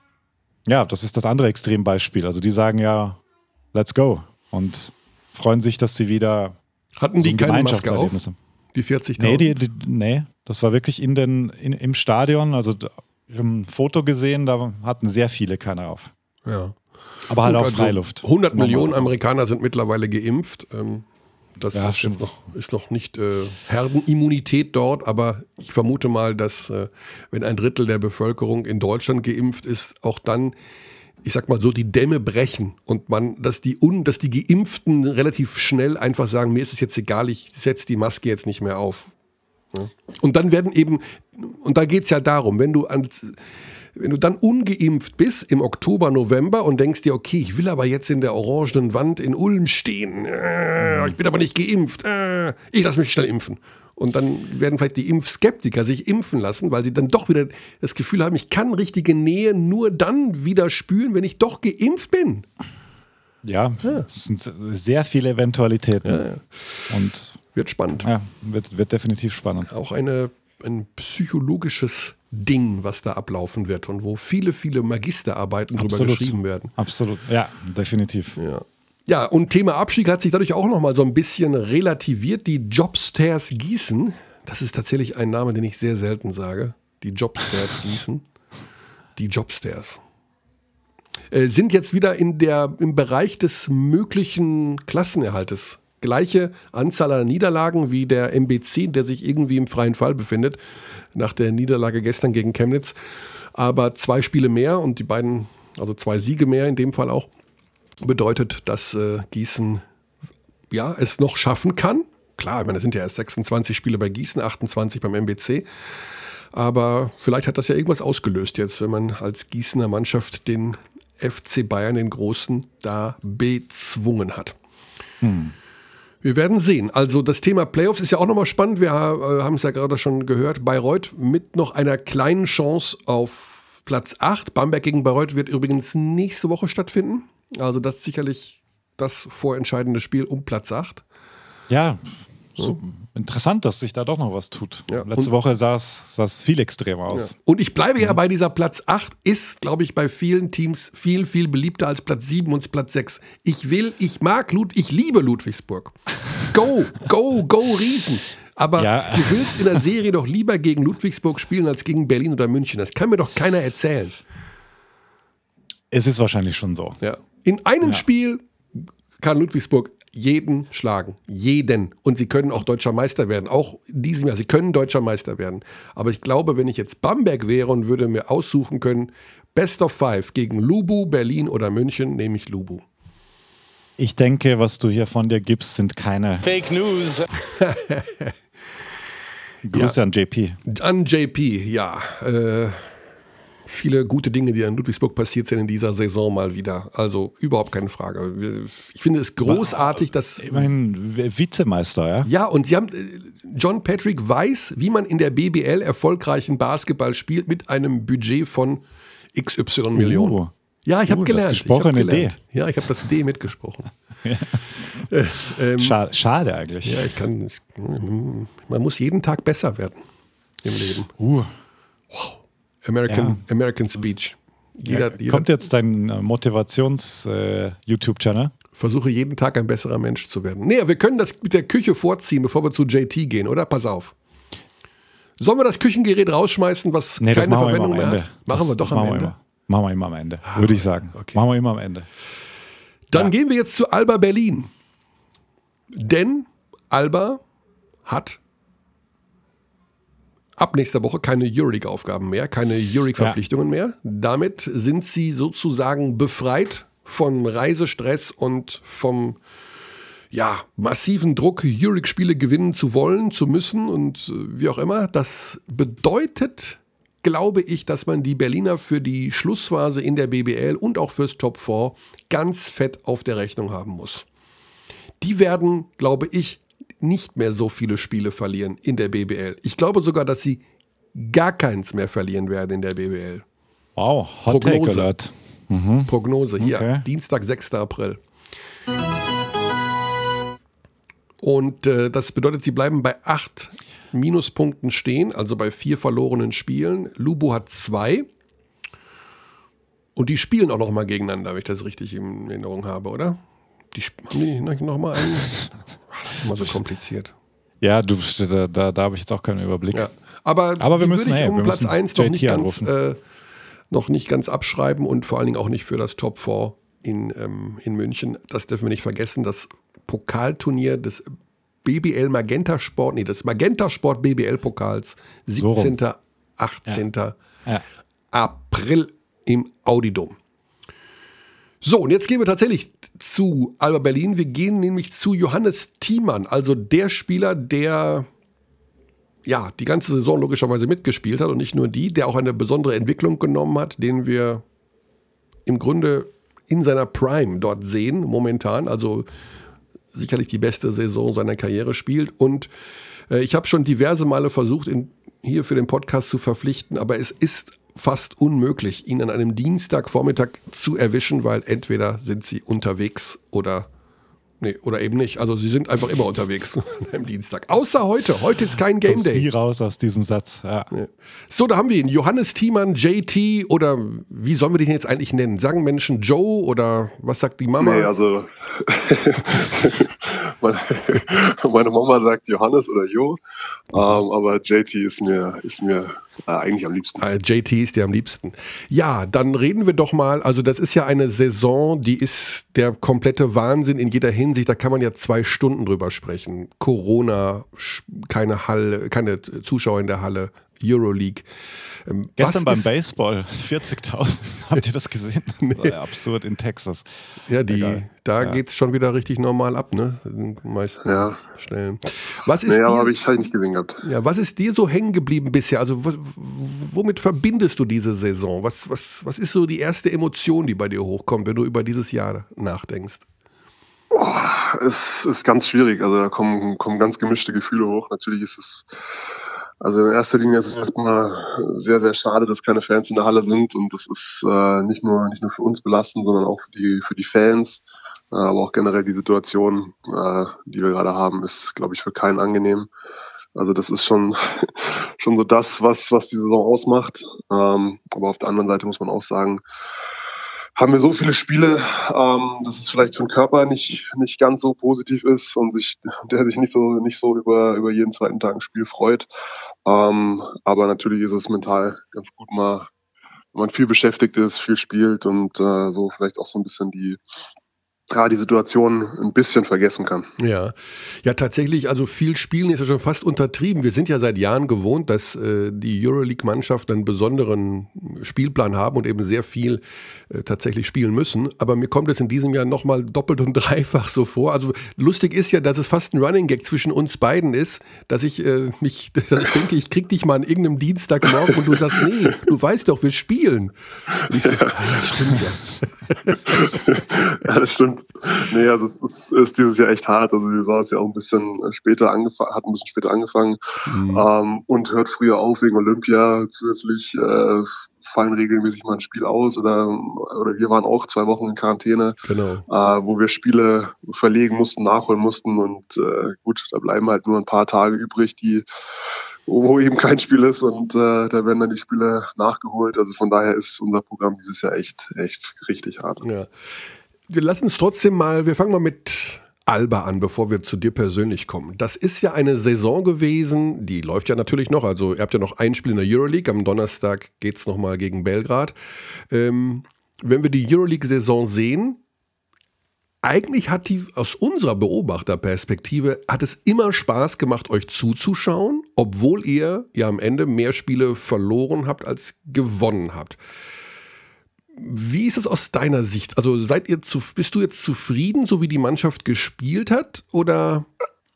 ja, das ist das andere Extrembeispiel. Also die sagen ja, let's go und freuen sich, dass sie wieder Hatten die so ein keine Maske auf? Gemeinschaftserlebnis haben. Die 40.000? Nee, die, die, nee, das war wirklich in den, in, im Stadion. Also ein Foto gesehen, da hatten sehr viele keine auf. Ja. Aber halt Gut, auch also Freiluft. 100 Normal. Millionen Amerikaner sind mittlerweile geimpft. Ähm, das Ja, ist, noch, ist noch nicht äh, Herdenimmunität dort, aber ich vermute mal, dass äh, wenn ein Drittel der Bevölkerung in Deutschland geimpft ist, auch dann, ich sag mal so, die Dämme brechen und man, dass die, un, dass die Geimpften relativ schnell einfach sagen, mir ist es jetzt egal, ich setze die Maske jetzt nicht mehr auf. Ja. Und dann werden eben, und da geht es ja darum, wenn du an, wenn du dann ungeimpft bist im Oktober, November und denkst dir, okay, ich will aber jetzt in der orangenen Wand in Ulm stehen, äh, ich bin aber nicht geimpft, äh, ich lasse mich schnell impfen. Und dann werden vielleicht die Impfskeptiker sich impfen lassen, weil sie dann doch wieder das Gefühl haben, ich kann richtige Nähe nur dann wieder spüren, wenn ich doch geimpft bin. Ja, es sind sehr viele Eventualitäten. Ja, ja. Und wird spannend. Ja, wird, wird definitiv spannend. Auch eine, ein psychologisches Ding, was da ablaufen wird und wo viele, viele Magisterarbeiten drüber geschrieben werden. Absolut, ja, definitiv. Ja. Ja, und Thema Abstieg hat sich dadurch auch nochmal so ein bisschen relativiert. Die Jobstairs Gießen, das ist tatsächlich ein Name, den ich sehr selten sage. Die Jobstairs [laughs] Gießen. Die Jobstairs. Äh, sind jetzt wieder in der, im Bereich des möglichen Klassenerhaltes. Gleiche Anzahl an Niederlagen wie der MBC, der sich irgendwie im freien Fall befindet, nach der Niederlage gestern gegen Chemnitz. Aber zwei Spiele mehr und die beiden, also zwei Siege mehr in dem Fall auch bedeutet, dass äh, Gießen ja, es noch schaffen kann. Klar, ich meine, es sind ja erst 26 Spiele bei Gießen, 28 beim MBC. Aber vielleicht hat das ja irgendwas ausgelöst jetzt, wenn man als Gießener Mannschaft den FC Bayern, den Großen, da bezwungen hat. Hm. Wir werden sehen. Also das Thema Playoffs ist ja auch nochmal spannend. Wir äh, haben es ja gerade schon gehört. Bayreuth mit noch einer kleinen Chance auf Platz 8. Bamberg gegen Bayreuth wird übrigens nächste Woche stattfinden. Also das ist sicherlich das vorentscheidende Spiel um Platz 8. Ja, so interessant, dass sich da doch noch was tut. Ja. Letzte Woche sah es viel extremer aus. Ja. Und ich bleibe ja bei dieser Platz 8, ist, glaube ich, bei vielen Teams viel, viel beliebter als Platz 7 und Platz 6. Ich will, ich mag Lud, ich liebe Ludwigsburg. Go, go, go, Riesen. Aber ja. du willst in der Serie doch lieber gegen Ludwigsburg spielen als gegen Berlin oder München. Das kann mir doch keiner erzählen. Es ist wahrscheinlich schon so. Ja. In einem. Spiel kann Ludwigsburg jeden schlagen. Jeden. Und sie können auch deutscher Meister werden. Auch in diesem Jahr. Sie können deutscher Meister werden. Aber ich glaube, wenn ich jetzt Bamberg wäre und würde mir aussuchen können, Best of Five gegen Lubu, Berlin oder München, nehme ich Lubu. Ich denke, was du hier von dir gibst, sind keine Fake News. Grüße [laughs] ja. an JP. An JP, ja. Äh, viele gute Dinge, die in Ludwigsburg passiert sind in dieser Saison mal wieder. Also überhaupt keine Frage. Ich finde es großartig, dass. Ich meine, Vizemeister, ja? Ja, und sie haben. Äh, John Patrick weiß, wie man in der BBL erfolgreichen Basketball spielt mit einem Budget von XY Millionen. Uh, ja, ich habe uh, gelernt. Das gesprochene ich D. Ja, ich habe das D mitgesprochen. [laughs] ja. äh, ähm, schade, schade, eigentlich. Ja, ich kann. Man muss jeden Tag besser werden im Leben. Uh. American, ja. American Speech. Jeder, ja, kommt jetzt dein äh, Motivations-YouTube-Channel? Äh, Versuche jeden Tag ein besserer Mensch zu werden. Nee, wir können das mit der Küche vorziehen, bevor wir zu JT gehen, oder? Pass auf. Sollen wir das Küchengerät rausschmeißen, was nee, keine Verwendung mehr hat? Machen das, wir doch am Ende. Wir machen wir immer am Ende, ah, würde ich sagen. Okay. Machen wir immer am Ende. Dann ja. gehen wir jetzt zu Alba Berlin. Denn Alba hat ab nächster Woche keine Euroleague-Aufgaben mehr, keine Euroleague-Verpflichtungen ja. mehr. Damit sind sie sozusagen befreit von Reisestress und vom ja, massiven Druck, Euroleague-Spiele gewinnen zu wollen, zu müssen und äh, wie auch immer. Das bedeutet, glaube ich, dass man die Berliner für die Schlussphase in der BBL und auch fürs Top 4 ganz fett auf der Rechnung haben muss. Die werden, glaube ich, nicht mehr so viele Spiele verlieren in der BBL. Ich glaube sogar, dass sie gar keins mehr verlieren werden in der BBL. Wow, Hot Prognose. Take mhm. Prognose hier, okay. Dienstag, 6. April. Und äh, das bedeutet, sie bleiben bei acht Minuspunkten stehen, also bei vier verlorenen Spielen. Lubo hat zwei. Und die spielen auch noch mal gegeneinander, wenn ich das richtig in Erinnerung habe, oder? Die haben die nicht noch mal einen? [laughs] Das ist immer so kompliziert. Ja, du, da, da, da habe ich jetzt auch keinen Überblick. Ja. Aber, Aber wir müssen hey, um Platz 1 noch nicht, ganz, äh, noch nicht ganz abschreiben und vor allen Dingen auch nicht für das Top 4 in, ähm, in München. Das dürfen wir nicht vergessen. Das Pokalturnier des BBL Magenta Sport, nee, des Magenta Sport BBL Pokals, 17. So 18. Ja. Ja. April im Audidom. So, und jetzt gehen wir tatsächlich zu Alba Berlin. Wir gehen nämlich zu Johannes Thiemann, also der Spieler, der ja die ganze Saison logischerweise mitgespielt hat und nicht nur die, der auch eine besondere Entwicklung genommen hat, den wir im Grunde in seiner Prime dort sehen momentan. Also sicherlich die beste Saison seiner Karriere spielt. Und äh, ich habe schon diverse Male versucht, ihn hier für den Podcast zu verpflichten, aber es ist fast unmöglich, ihn an einem Dienstagvormittag zu erwischen, weil entweder sind sie unterwegs oder Nee, oder eben nicht. Also sie sind einfach immer unterwegs [laughs] am Dienstag. Außer heute. Heute ist kein Game Day. nie raus aus diesem Satz. Ja. So, da haben wir ihn. Johannes Thiemann, JT oder wie sollen wir den jetzt eigentlich nennen? Sagen Menschen Joe oder was sagt die Mama? Nee, also [laughs] meine Mama sagt Johannes oder Jo, ähm, aber JT ist mir, ist mir äh, eigentlich am liebsten. Äh, JT ist dir am liebsten. Ja, dann reden wir doch mal. Also, das ist ja eine Saison, die ist der komplette Wahnsinn in jeder Hinsicht. Da kann man ja zwei Stunden drüber sprechen. Corona, keine Halle, keine Zuschauer in der Halle, Euroleague. Ähm, Gestern beim Baseball, [laughs] 40.000. [laughs] Habt ihr das gesehen? nee. Absurd in Texas. Ja, die, da ja. geht es schon wieder richtig normal ab, ne? In den meisten ja. Stellen. Was ist naja, habe ich halt nicht gesehen gehabt. Ja, was ist dir so hängen geblieben bisher? Also, womit verbindest du diese Saison? Was, was, was ist so die erste Emotion, die bei dir hochkommt, wenn du über dieses Jahr nachdenkst? Oh, es ist ganz schwierig. Also, da kommen, kommen ganz gemischte Gefühle hoch. Natürlich ist es also in erster Linie ist es erstmal sehr, sehr schade, dass keine Fans in der Halle sind und das ist äh, nicht nur nicht nur für uns belastend, sondern auch für die für die Fans, äh, aber auch generell die Situation, äh, die wir gerade haben, ist, glaube ich, für keinen angenehm. Also das ist schon [laughs] schon so das, was was die Saison ausmacht. Ähm, aber auf der anderen Seite muss man auch sagen, haben wir so viele Spiele, ähm, dass es vielleicht für den Körper nicht, nicht ganz so positiv ist und sich, der sich nicht so, nicht so über, über jeden zweiten Tag ein Spiel freut. Ähm, aber natürlich ist es mental ganz gut mal, wenn man viel beschäftigt ist, viel spielt und äh, so vielleicht auch so ein bisschen die, ja, die Situation ein bisschen vergessen kann. Ja, ja, tatsächlich, also viel Spielen ist ja schon fast untertrieben. Wir sind ja seit Jahren gewohnt, dass äh, die Euroleague-Mannschaft einen besonderen Spielplan haben und eben sehr viel äh, tatsächlich spielen müssen. Aber mir kommt es in diesem Jahr nochmal doppelt und [laughs] dreifach so vor. Also lustig ist ja, dass es fast ein Running Gag zwischen uns beiden ist, dass ich äh, mich, [laughs] dass ich denke, ich krieg dich mal an irgendeinem Dienstagmorgen und du sagst, nee, du weißt doch, wir spielen. Und ich so, ah, stimmt ja. [laughs] ja, das stimmt. Nee, also es ist, ist, dieses Jahr echt hart. Also die Saison ist ja auch ein bisschen später angefangen, hat ein bisschen später angefangen mhm. ähm, und hört früher auf wegen Olympia. Zusätzlich äh, fallen regelmäßig mal ein Spiel aus oder, oder wir waren auch zwei Wochen in Quarantäne, genau. äh, wo wir Spiele verlegen mussten, nachholen mussten und äh, gut, da bleiben halt nur ein paar Tage übrig, die wo eben kein Spiel ist und äh, da werden dann die Spiele nachgeholt. Also von daher ist unser Programm dieses Jahr echt, echt richtig hart. Ja wir lassen es trotzdem mal, wir fangen mal mit Alba an, bevor wir zu dir persönlich kommen. Das ist ja eine Saison gewesen, die läuft ja natürlich noch. Also ihr habt ja noch ein Spiel in der Euroleague. Am Donnerstag geht es nochmal gegen Belgrad. Ähm, wenn wir die Euroleague-Saison sehen, eigentlich hat die aus unserer Beobachterperspektive hat es immer Spaß gemacht, euch zuzuschauen, obwohl ihr ja am Ende mehr Spiele verloren habt als gewonnen habt. Wie ist es aus deiner Sicht? Also seid ihr zu, bist du jetzt zufrieden, so wie die Mannschaft gespielt hat? Oder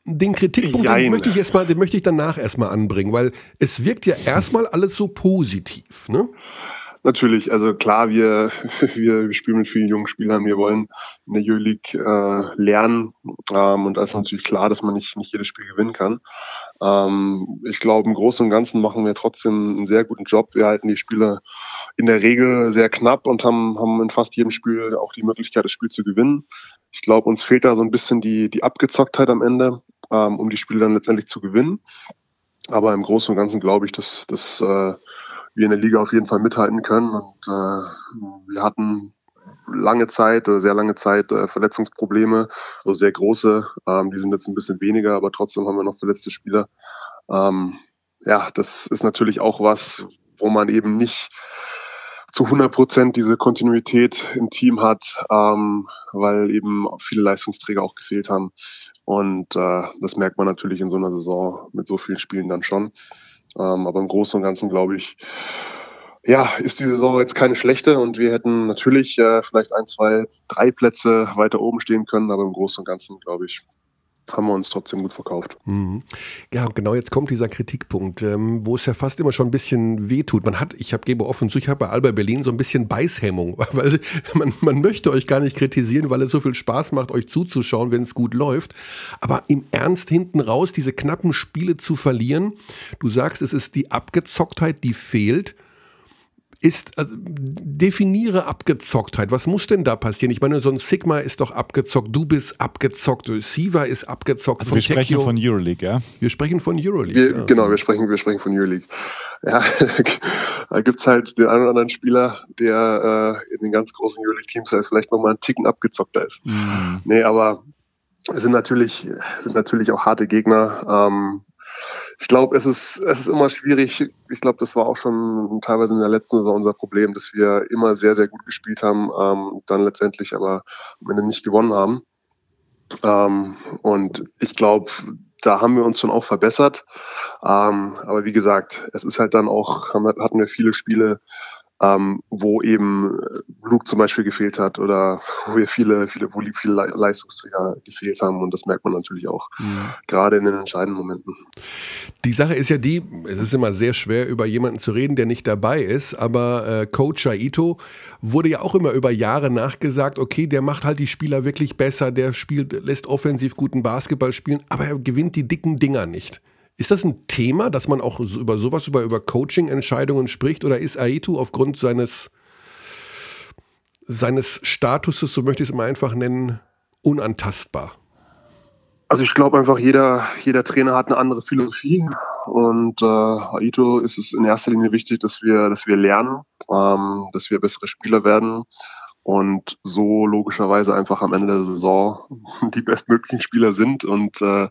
den Kritikpunkt den möchte ich erstmal, den möchte ich danach erstmal anbringen, weil es wirkt ja erstmal alles so positiv, ne? Natürlich, also klar, wir, [laughs] wir spielen mit vielen jungen Spielern, wir wollen in der Euroleague äh, lernen ähm, und da ist natürlich klar, dass man nicht, nicht jedes Spiel gewinnen kann. Ähm, ich glaube, im Großen und Ganzen machen wir trotzdem einen sehr guten Job. Wir halten die Spiele in der Regel sehr knapp und haben, haben in fast jedem Spiel auch die Möglichkeit, das Spiel zu gewinnen. Ich glaube, uns fehlt da so ein bisschen die, die Abgezocktheit am Ende, ähm, um die Spiele dann letztendlich zu gewinnen. Aber im Großen und Ganzen glaube ich, dass, dass äh, wir in der Liga auf jeden Fall mithalten können. Und äh, wir hatten lange Zeit, sehr lange Zeit äh, Verletzungsprobleme, also sehr große. Ähm, die sind jetzt ein bisschen weniger, aber trotzdem haben wir noch verletzte Spieler. Ähm, ja, das ist natürlich auch was, wo man eben nicht zu 100 Prozent diese Kontinuität im Team hat, ähm, weil eben viele Leistungsträger auch gefehlt haben. Und äh, das merkt man natürlich in so einer Saison mit so vielen Spielen dann schon. Ähm, aber im Großen und Ganzen glaube ich, ja, ist die Saison jetzt keine schlechte und wir hätten natürlich äh, vielleicht ein, zwei, drei Plätze weiter oben stehen können, aber im Großen und Ganzen glaube ich, haben wir uns trotzdem gut verkauft. Mhm. Ja, genau, jetzt kommt dieser Kritikpunkt, ähm, wo es ja fast immer schon ein bisschen wehtut. Man hat, ich habe gebe offen zu, ich habe bei Alba Berlin so ein bisschen Beißhemmung, [laughs] weil man, man möchte euch gar nicht kritisieren, weil es so viel Spaß macht, euch zuzuschauen, wenn es gut läuft. Aber im Ernst hinten raus, diese knappen Spiele zu verlieren, du sagst, es ist die Abgezocktheit, die fehlt ist, also, definiere Abgezocktheit. Was muss denn da passieren? Ich meine, so ein Sigma ist doch abgezockt, du bist abgezockt, Siva ist abgezockt. Also wir sprechen Tekio. von Euroleague, ja? Wir sprechen von Euroleague. Wir, ja. Genau, wir sprechen, wir sprechen von Euroleague. Ja, [laughs] da gibt es halt den einen oder anderen Spieler, der äh, in den ganz großen Euroleague-Teams halt vielleicht nochmal einen Ticken abgezockter ist. Mhm. Nee, aber es sind natürlich, sind natürlich auch harte Gegner. Ähm, ich glaube, es ist, es ist immer schwierig. Ich glaube, das war auch schon teilweise in der letzten Saison unser Problem, dass wir immer sehr, sehr gut gespielt haben, ähm, dann letztendlich aber am Ende nicht gewonnen haben. Ähm, und ich glaube, da haben wir uns schon auch verbessert. Ähm, aber wie gesagt, es ist halt dann auch, haben, hatten wir viele Spiele, ähm, wo eben Luke zum Beispiel gefehlt hat oder wo wir viele, viele, wo viele Leistungsträger gefehlt haben und das merkt man natürlich auch, mhm. gerade in den entscheidenden Momenten. Die Sache ist ja die, es ist immer sehr schwer, über jemanden zu reden, der nicht dabei ist, aber äh, Coach Aito wurde ja auch immer über Jahre nachgesagt, okay, der macht halt die Spieler wirklich besser, der spielt, lässt offensiv guten Basketball spielen, aber er gewinnt die dicken Dinger nicht. Ist das ein Thema, dass man auch über sowas, über, über Coaching-Entscheidungen spricht? Oder ist Aitu aufgrund seines, seines Statuses, so möchte ich es mal einfach nennen, unantastbar? Also ich glaube einfach, jeder, jeder Trainer hat eine andere Philosophie und äh, Aito ist es in erster Linie wichtig, dass wir, dass wir lernen, ähm, dass wir bessere Spieler werden und so logischerweise einfach am Ende der Saison [laughs] die bestmöglichen Spieler sind und äh,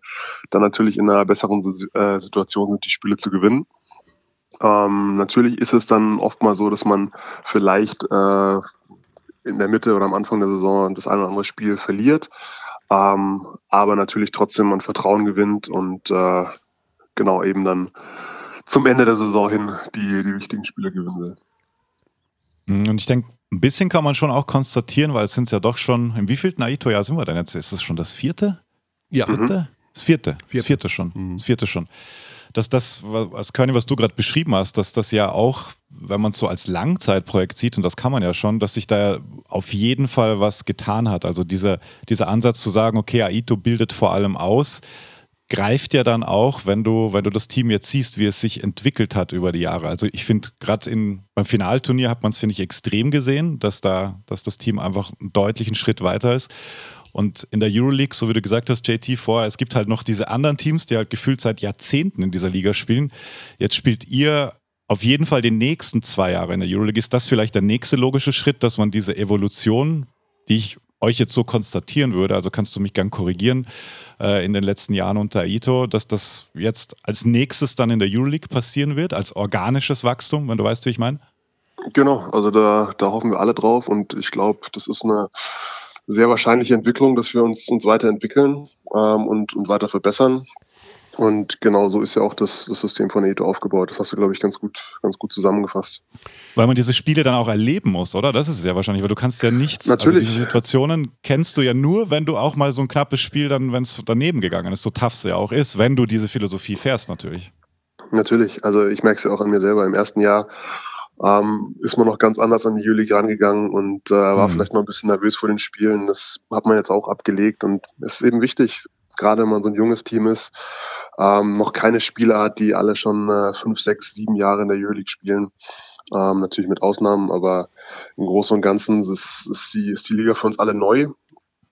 dann natürlich in einer besseren äh, Situation sind, die Spiele zu gewinnen. Ähm, natürlich ist es dann oft mal so, dass man vielleicht äh, in der Mitte oder am Anfang der Saison das eine oder andere Spiel verliert, ähm, aber natürlich trotzdem an Vertrauen gewinnt und äh, genau eben dann zum Ende der Saison hin die, die wichtigen Spiele gewinnen will. Und ich denke, ein bisschen kann man schon auch konstatieren, weil es sind ja doch schon, im wievielten Aito-Jahr sind wir denn jetzt? Ist es schon das vierte? Ja. Vierte? Das vierte. vierte. Das vierte schon. Mhm. Das vierte schon. Dass das, was Körny, was du gerade beschrieben hast, dass das ja auch, wenn man es so als Langzeitprojekt sieht, und das kann man ja schon, dass sich da auf jeden Fall was getan hat. Also dieser, dieser Ansatz zu sagen, okay, Aito bildet vor allem aus, greift ja dann auch, wenn du, wenn du das Team jetzt siehst, wie es sich entwickelt hat über die Jahre. Also ich finde, gerade beim Finalturnier hat man es, finde ich, extrem gesehen, dass da, dass das Team einfach einen deutlichen Schritt weiter ist. Und in der Euroleague, so wie du gesagt hast, JT, vorher, es gibt halt noch diese anderen Teams, die halt gefühlt seit Jahrzehnten in dieser Liga spielen. Jetzt spielt ihr auf jeden Fall die nächsten zwei Jahre in der Euroleague. Ist das vielleicht der nächste logische Schritt, dass man diese Evolution, die ich euch jetzt so konstatieren würde, also kannst du mich gern korrigieren, äh, in den letzten Jahren unter Aito, dass das jetzt als nächstes dann in der Euroleague passieren wird, als organisches Wachstum, wenn du weißt, wie ich meine? Genau, also da, da hoffen wir alle drauf und ich glaube, das ist eine sehr wahrscheinliche Entwicklung, dass wir uns, uns weiterentwickeln ähm, und, und weiter verbessern. Und genau so ist ja auch das, das System von Eto aufgebaut. Das hast du, glaube ich, ganz gut, ganz gut zusammengefasst. Weil man diese Spiele dann auch erleben muss, oder? Das ist es ja wahrscheinlich, weil du kannst ja nichts. Natürlich. Also diese Situationen kennst du ja nur, wenn du auch mal so ein knappes Spiel dann, wenn es daneben gegangen ist, so tough es ja auch ist, wenn du diese Philosophie fährst, natürlich. Natürlich. Also ich merke es ja auch an mir selber. Im ersten Jahr ähm, ist man noch ganz anders an die Juli rangegangen und äh, war mhm. vielleicht noch ein bisschen nervös vor den Spielen. Das hat man jetzt auch abgelegt und es ist eben wichtig, gerade wenn man so ein junges Team ist, ähm, noch keine Spieler hat, die alle schon äh, fünf, sechs, sieben Jahre in der Euroleague spielen. Ähm, natürlich mit Ausnahmen, aber im Großen und Ganzen ist, ist, die, ist die Liga für uns alle neu.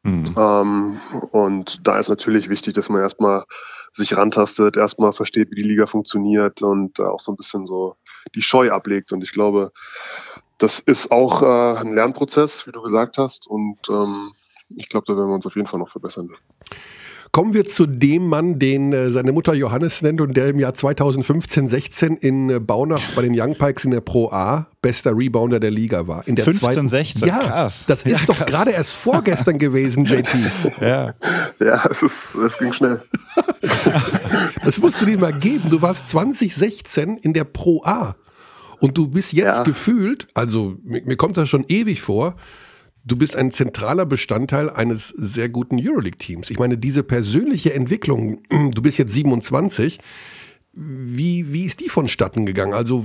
Mhm. Ähm, und da ist natürlich wichtig, dass man erstmal sich rantastet, erstmal versteht, wie die Liga funktioniert und äh, auch so ein bisschen so die Scheu ablegt. Und ich glaube, das ist auch äh, ein Lernprozess, wie du gesagt hast. Und ähm, ich glaube, da werden wir uns auf jeden Fall noch verbessern. Kommen wir zu dem Mann, den äh, seine Mutter Johannes nennt und der im Jahr 2015, 16 in äh, Baunach bei den Young Pikes in der Pro A bester Rebounder der Liga war. In der 15, zweiten, 16, ja, krass. Das ist ja, doch gerade erst vorgestern [laughs] gewesen, JT. Ja, ja es, ist, es ging schnell. [laughs] das musst du dir mal geben. Du warst 2016 in der Pro A. Und du bist jetzt ja. gefühlt, also mir, mir kommt das schon ewig vor, du bist ein zentraler Bestandteil eines sehr guten Euroleague-Teams. Ich meine, diese persönliche Entwicklung, du bist jetzt 27, wie, wie ist die vonstatten gegangen? Also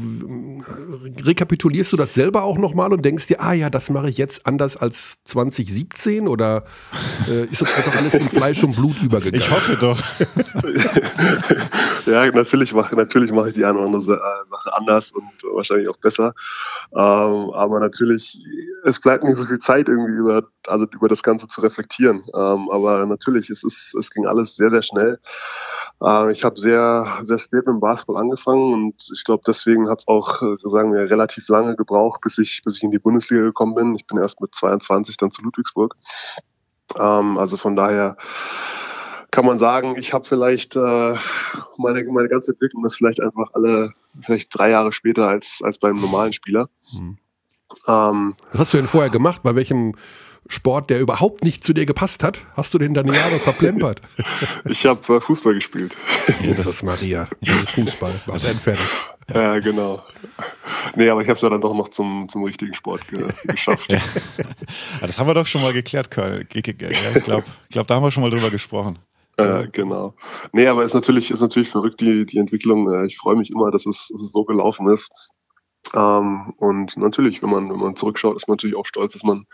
rekapitulierst du das selber auch nochmal und denkst dir, ah ja, das mache ich jetzt anders als 2017 oder äh, ist das einfach alles in Fleisch und Blut übergegangen? Ich hoffe doch. [laughs] ja, natürlich mache natürlich mach ich die eine oder andere äh, Sache anders und wahrscheinlich auch besser. Ähm, aber natürlich, es bleibt nicht so viel Zeit irgendwie über, also über das Ganze zu reflektieren. Ähm, aber natürlich, es, ist, es ging alles sehr, sehr schnell. Äh, ich habe sehr, sehr spät mit dem Basketball angefangen und ich glaube, deswegen hat es auch, äh, sagen wir, relativ lange gebraucht, bis ich, bis ich in die Bundesliga gekommen bin. Ich bin erst mit 22 dann zu Ludwigsburg. Ähm, also von daher kann man sagen, ich habe vielleicht äh, meine, meine ganze Entwicklung ist vielleicht einfach alle, vielleicht drei Jahre später als, als beim normalen Spieler. Hm. Ähm, Was hast du denn vorher gemacht? Bei welchem Sport, der überhaupt nicht zu dir gepasst hat? Hast du den deine Jahre verplempert? [laughs] ich habe äh, Fußball gespielt. Jesus Maria, das ist Fußball. Was endfertig. Ja, genau. Nee, aber ich habe es ja dann doch noch zum, zum richtigen Sport ge [laughs] geschafft. ja. Das haben wir doch schon mal geklärt, Karl. Ich glaube, glaub, da haben wir schon mal drüber gesprochen. Äh, genau. Nee, aber es ist natürlich, ist natürlich verrückt, die, die Entwicklung. Äh, ich freue mich immer, dass es, dass es so gelaufen ist. Ähm, und natürlich, wenn man, wenn man zurückschaut, ist man natürlich auch stolz, dass man,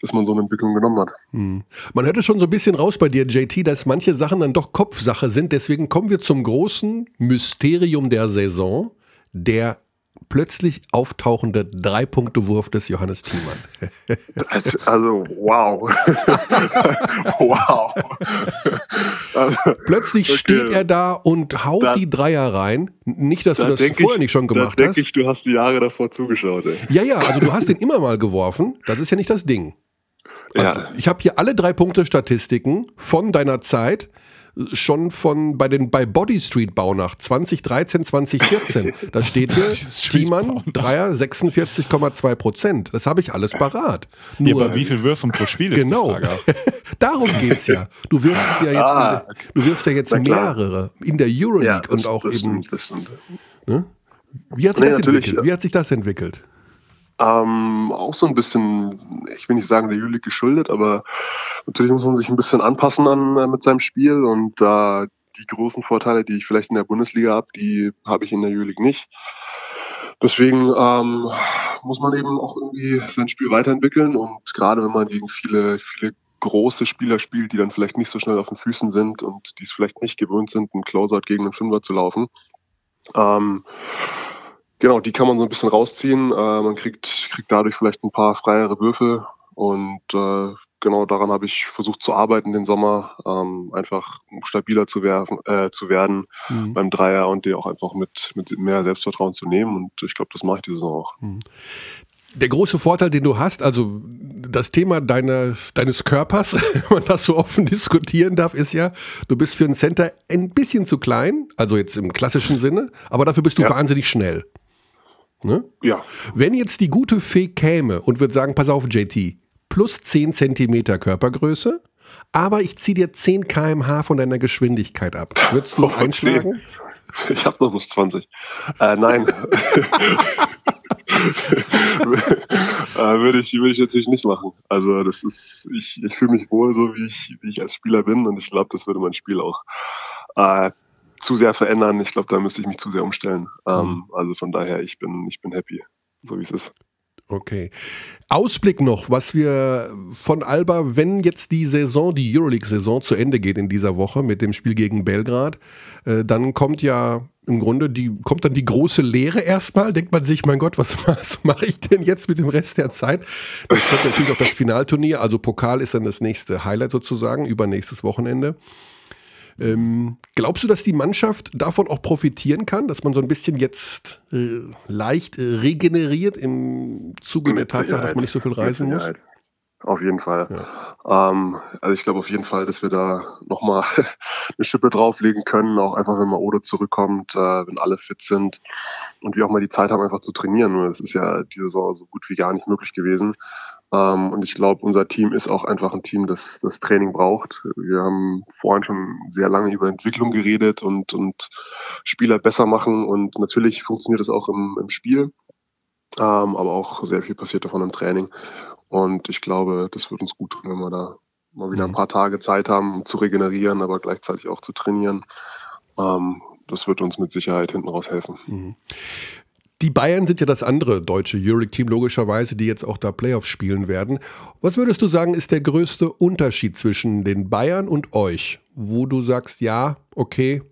dass man so eine Entwicklung genommen hat. Hm. Man hört es schon so ein bisschen raus bei dir, JT, dass manche Sachen dann doch Kopfsache sind. Deswegen kommen wir zum großen Mysterium der Saison, der plötzlich auftauchende Drei-Punkte-Wurf des Johannes Thiemann. Also, also wow. [laughs] wow. Also, plötzlich okay. steht er da und haut da, die Dreier rein. Nicht, dass da du das vorher ich, nicht schon gemacht da hast. denke ich, du hast die Jahre davor zugeschaut. Ey. Ja, ja, also du hast den immer mal geworfen. Das ist ja nicht das Ding. Also ja. Ich habe hier alle drei Punkte Statistiken von deiner Zeit schon von bei den bei Body Street Baunach 2013, 2014. Da steht hier Thiemann Dreier 46,2 Prozent. Das habe ich alles parat. Nur, ja, aber wie viel Würfen pro Spiel ist genau. [laughs] Darum geht's ja. Du wirfst ja jetzt, ah, der, du wirfst ja jetzt mehrere in der Euroleague ja, und auch eben. Stimmt, ne? Wie hat sich nee, das entwickelt? Wie hat sich das entwickelt? Ähm, auch so ein bisschen, ich will nicht sagen der Juli geschuldet, aber natürlich muss man sich ein bisschen anpassen an, äh, mit seinem Spiel und da äh, die großen Vorteile, die ich vielleicht in der Bundesliga habe, die habe ich in der Juli nicht. Deswegen ähm, muss man eben auch irgendwie sein Spiel weiterentwickeln und gerade wenn man gegen viele, viele große Spieler spielt, die dann vielleicht nicht so schnell auf den Füßen sind und die es vielleicht nicht gewöhnt sind, einen Closeout gegen einen Fünfer zu laufen, ähm, Genau, die kann man so ein bisschen rausziehen. Äh, man kriegt, kriegt dadurch vielleicht ein paar freiere Würfe und äh, genau daran habe ich versucht zu arbeiten den Sommer, ähm, einfach stabiler zu, werfen, äh, zu werden mhm. beim Dreier und die auch einfach mit, mit mehr Selbstvertrauen zu nehmen. Und ich glaube, das mache ich diese Saison auch. Mhm. Der große Vorteil, den du hast, also das Thema deines, deines Körpers, [laughs] wenn man das so offen diskutieren darf, ist ja, du bist für einen Center ein bisschen zu klein, also jetzt im klassischen Sinne, aber dafür bist du ja. wahnsinnig schnell. Ne? Ja. Wenn jetzt die gute Fee käme und würde sagen, pass auf, JT, plus 10 Zentimeter Körpergröße, aber ich ziehe dir 10 km/h von deiner Geschwindigkeit ab. Würdest du oh, einschlagen? 10. Ich habe noch bis 20. Äh, nein. [laughs] äh, würde, ich, würde ich natürlich nicht machen. Also das ist, ich, ich fühle mich wohl so, wie ich, wie ich als Spieler bin und ich glaube, das würde mein Spiel auch äh, zu sehr verändern. Ich glaube, da müsste ich mich zu sehr umstellen. Ähm, mhm. also von daher, ich bin, ich bin happy, so wie es ist. Okay. Ausblick noch, was wir von Alba, wenn jetzt die Saison, die Euroleague-Saison zu Ende geht in dieser Woche mit dem Spiel gegen Belgrad, äh, dann kommt ja im Grunde die, kommt dann die große Lehre erstmal. Denkt man sich, mein Gott, was, [laughs] was mache ich denn jetzt mit dem Rest der Zeit? Jetzt kommt natürlich auch das Finalturnier, also Pokal ist dann das nächste Highlight sozusagen, übernächstes Wochenende. Ähm, glaubst du, dass die Mannschaft davon auch profitieren kann, dass man so ein bisschen jetzt äh, leicht äh, regeneriert im Zuge Mit der Tatsache, Sicherheit. dass man nicht so viel reisen muss? Auf jeden Fall. Ja. Ähm, also ich glaube auf jeden Fall, dass wir da nochmal [laughs] eine Schippe drauflegen können, auch einfach wenn mal Odo zurückkommt, äh, wenn alle fit sind und wir auch mal die Zeit haben, einfach zu trainieren. Das ist ja diese Saison so gut wie gar nicht möglich gewesen. Ähm, und ich glaube, unser Team ist auch einfach ein Team, das das Training braucht. Wir haben vorhin schon sehr lange über Entwicklung geredet und, und Spieler besser machen. Und natürlich funktioniert das auch im, im Spiel. Ähm, aber auch sehr viel passiert davon im Training. Und ich glaube, das wird uns gut tun, wenn wir da mal wieder ein mhm. paar Tage Zeit haben, um zu regenerieren, aber gleichzeitig auch zu trainieren. Ähm, das wird uns mit Sicherheit hinten raus helfen. Mhm. Die Bayern sind ja das andere deutsche Euroleague-Team logischerweise, die jetzt auch da Playoffs spielen werden. Was würdest du sagen, ist der größte Unterschied zwischen den Bayern und euch, wo du sagst, ja, okay,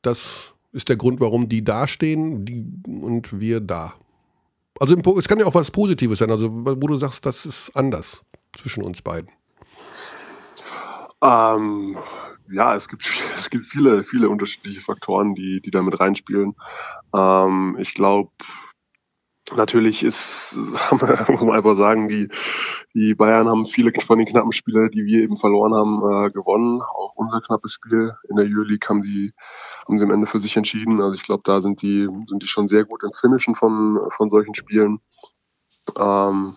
das ist der Grund, warum die dastehen die und wir da? Also es kann ja auch was Positives sein, also wo du sagst, das ist anders zwischen uns beiden. Ähm, ja, es gibt, [laughs] es gibt viele, viele unterschiedliche Faktoren, die, die da mit reinspielen. Ähm, ich glaube, natürlich ist, [laughs] muss man einfach sagen, die, die Bayern haben viele [laughs] von den knappen Spielen, die wir eben verloren haben, äh, gewonnen. Auch unser knappes Spiel in der Euroleague haben sie, haben sie am Ende für sich entschieden. Also ich glaube, da sind die, sind die schon sehr gut ins Finishen von, von solchen Spielen. Ähm,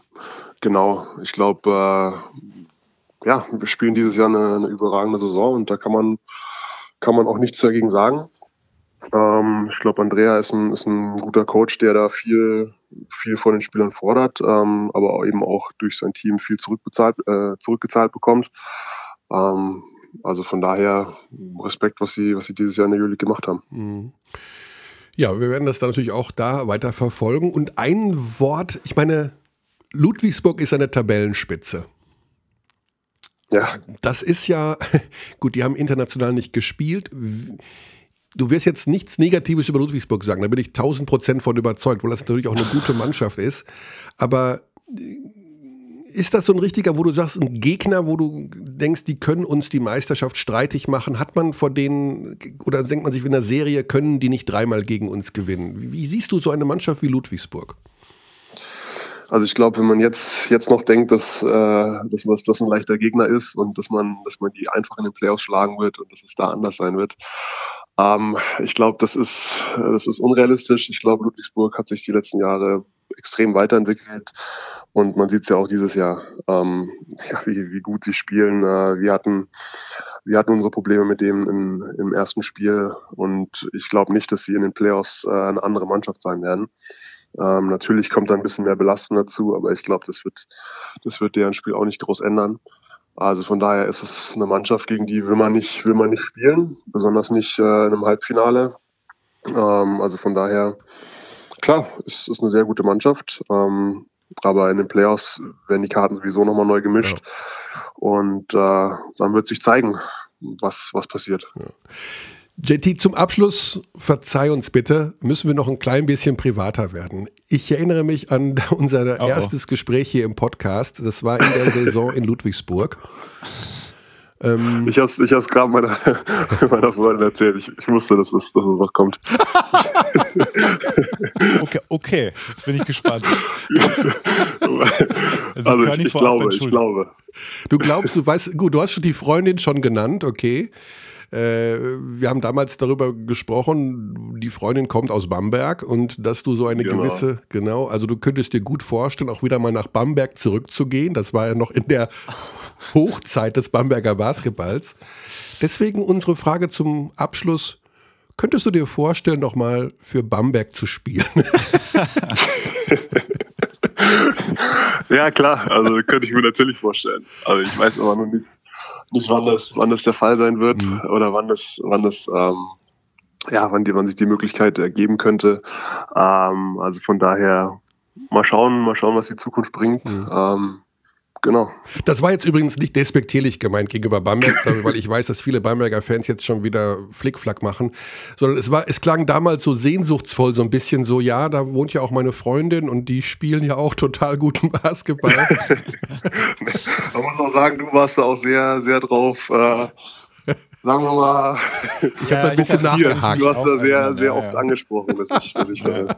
genau, ich glaube, äh, ja, wir spielen dieses Jahr eine, eine, überragende Saison und da kann man, kann man auch nichts dagegen sagen. Ähm, ich glaube, Andrea ist ein, ist ein guter Coach, der da viel, viel von den Spielern fordert, ähm, aber eben auch durch sein Team viel zurückbezahlt, äh, zurückgezahlt bekommt. Ähm, also von daher Respekt, was sie, was sie dieses Jahr in der Juli gemacht haben. Mhm. Ja, wir werden das dann natürlich auch da weiter verfolgen. Und ein Wort, ich meine, Ludwigsburg ist eine Tabellenspitze. Ja. Das ist ja, [laughs] gut, die haben international nicht gespielt. Du wirst jetzt nichts Negatives über Ludwigsburg sagen, da bin ich 1000 Prozent von überzeugt, weil das natürlich auch eine gute Mannschaft ist. Aber äh, ist das so ein richtiger, wo du sagst, ein Gegner, wo du denkst, die können uns die Meisterschaft streitig machen? Hat man vor denen, oder denkt man sich in der Serie, können die nicht dreimal gegen uns gewinnen? Wie siehst du so eine Mannschaft wie Ludwigsburg? Also ich glaube, wenn man jetzt, jetzt noch denkt, dass, äh, dass was das ein leichter Gegner ist und dass man, dass man die einfach in den Playoffs schlagen wird und dass es da anders sein wird. Ähm, ich glaube, das ist, das ist unrealistisch. Ich glaube, Ludwigsburg hat sich die letzten Jahre extrem weiterentwickelt und man sieht es ja auch dieses Jahr, ähm, ja, wie, wie gut sie spielen. Äh, wir hatten wir hatten unsere Probleme mit dem im, im ersten Spiel und ich glaube nicht, dass sie in den Playoffs äh, eine andere Mannschaft sein werden. Ähm, natürlich kommt da ein bisschen mehr Belastung dazu, aber ich glaube, das wird, das wird deren Spiel auch nicht groß ändern. Also von daher ist es eine Mannschaft, gegen die will man nicht, will man nicht spielen, besonders nicht äh, in einem Halbfinale. Ähm, also von daher, klar, es ist eine sehr gute Mannschaft. Ähm, aber in den Playoffs werden die Karten sowieso nochmal neu gemischt. Ja. Und äh, dann wird sich zeigen, was, was passiert. Ja. JT, zum Abschluss, verzeih uns bitte, müssen wir noch ein klein bisschen privater werden. Ich erinnere mich an [laughs] unser oh, oh. erstes Gespräch hier im Podcast. Das war in der Saison in Ludwigsburg. Ähm, ich habe es ich gerade meiner, [laughs] meiner Freundin erzählt. Ich, ich wusste, dass es, dass es noch kommt. [laughs] okay, okay, jetzt bin ich gespannt. also, also ich, ich glaube, ich glaube. Du glaubst, du weißt, gut, du hast schon die Freundin schon genannt, okay. Äh, wir haben damals darüber gesprochen, die Freundin kommt aus Bamberg und dass du so eine genau. gewisse, genau, also du könntest dir gut vorstellen, auch wieder mal nach Bamberg zurückzugehen. Das war ja noch in der [laughs] Hochzeit des Bamberger Basketballs. Deswegen unsere Frage zum Abschluss. Könntest du dir vorstellen, nochmal für Bamberg zu spielen? [laughs] [laughs] ja, klar. Also könnte ich mir natürlich vorstellen. Aber ich weiß aber noch nicht, nicht, wann das, wann das der Fall sein wird mhm. oder wann das, wann das, ähm, ja, wann, die, wann sich die Möglichkeit ergeben könnte. Ähm, also von daher mal schauen, mal schauen, was die Zukunft bringt. Mhm. Ähm, Genau. Das war jetzt übrigens nicht despektierlich gemeint gegenüber Bamberg, [laughs] weil ich weiß, dass viele Bamberger Fans jetzt schon wieder Flickflack machen, sondern es war, es klang damals so sehnsuchtsvoll, so ein bisschen so, ja, da wohnt ja auch meine Freundin und die spielen ja auch total guten [laughs] Basketball. [laughs] Man muss auch sagen, du warst da auch sehr, sehr drauf, äh, sagen wir mal, ich habe ein bisschen nachgehakt. Du hast da sehr, sehr oft angesprochen, dass ich, dass ich da,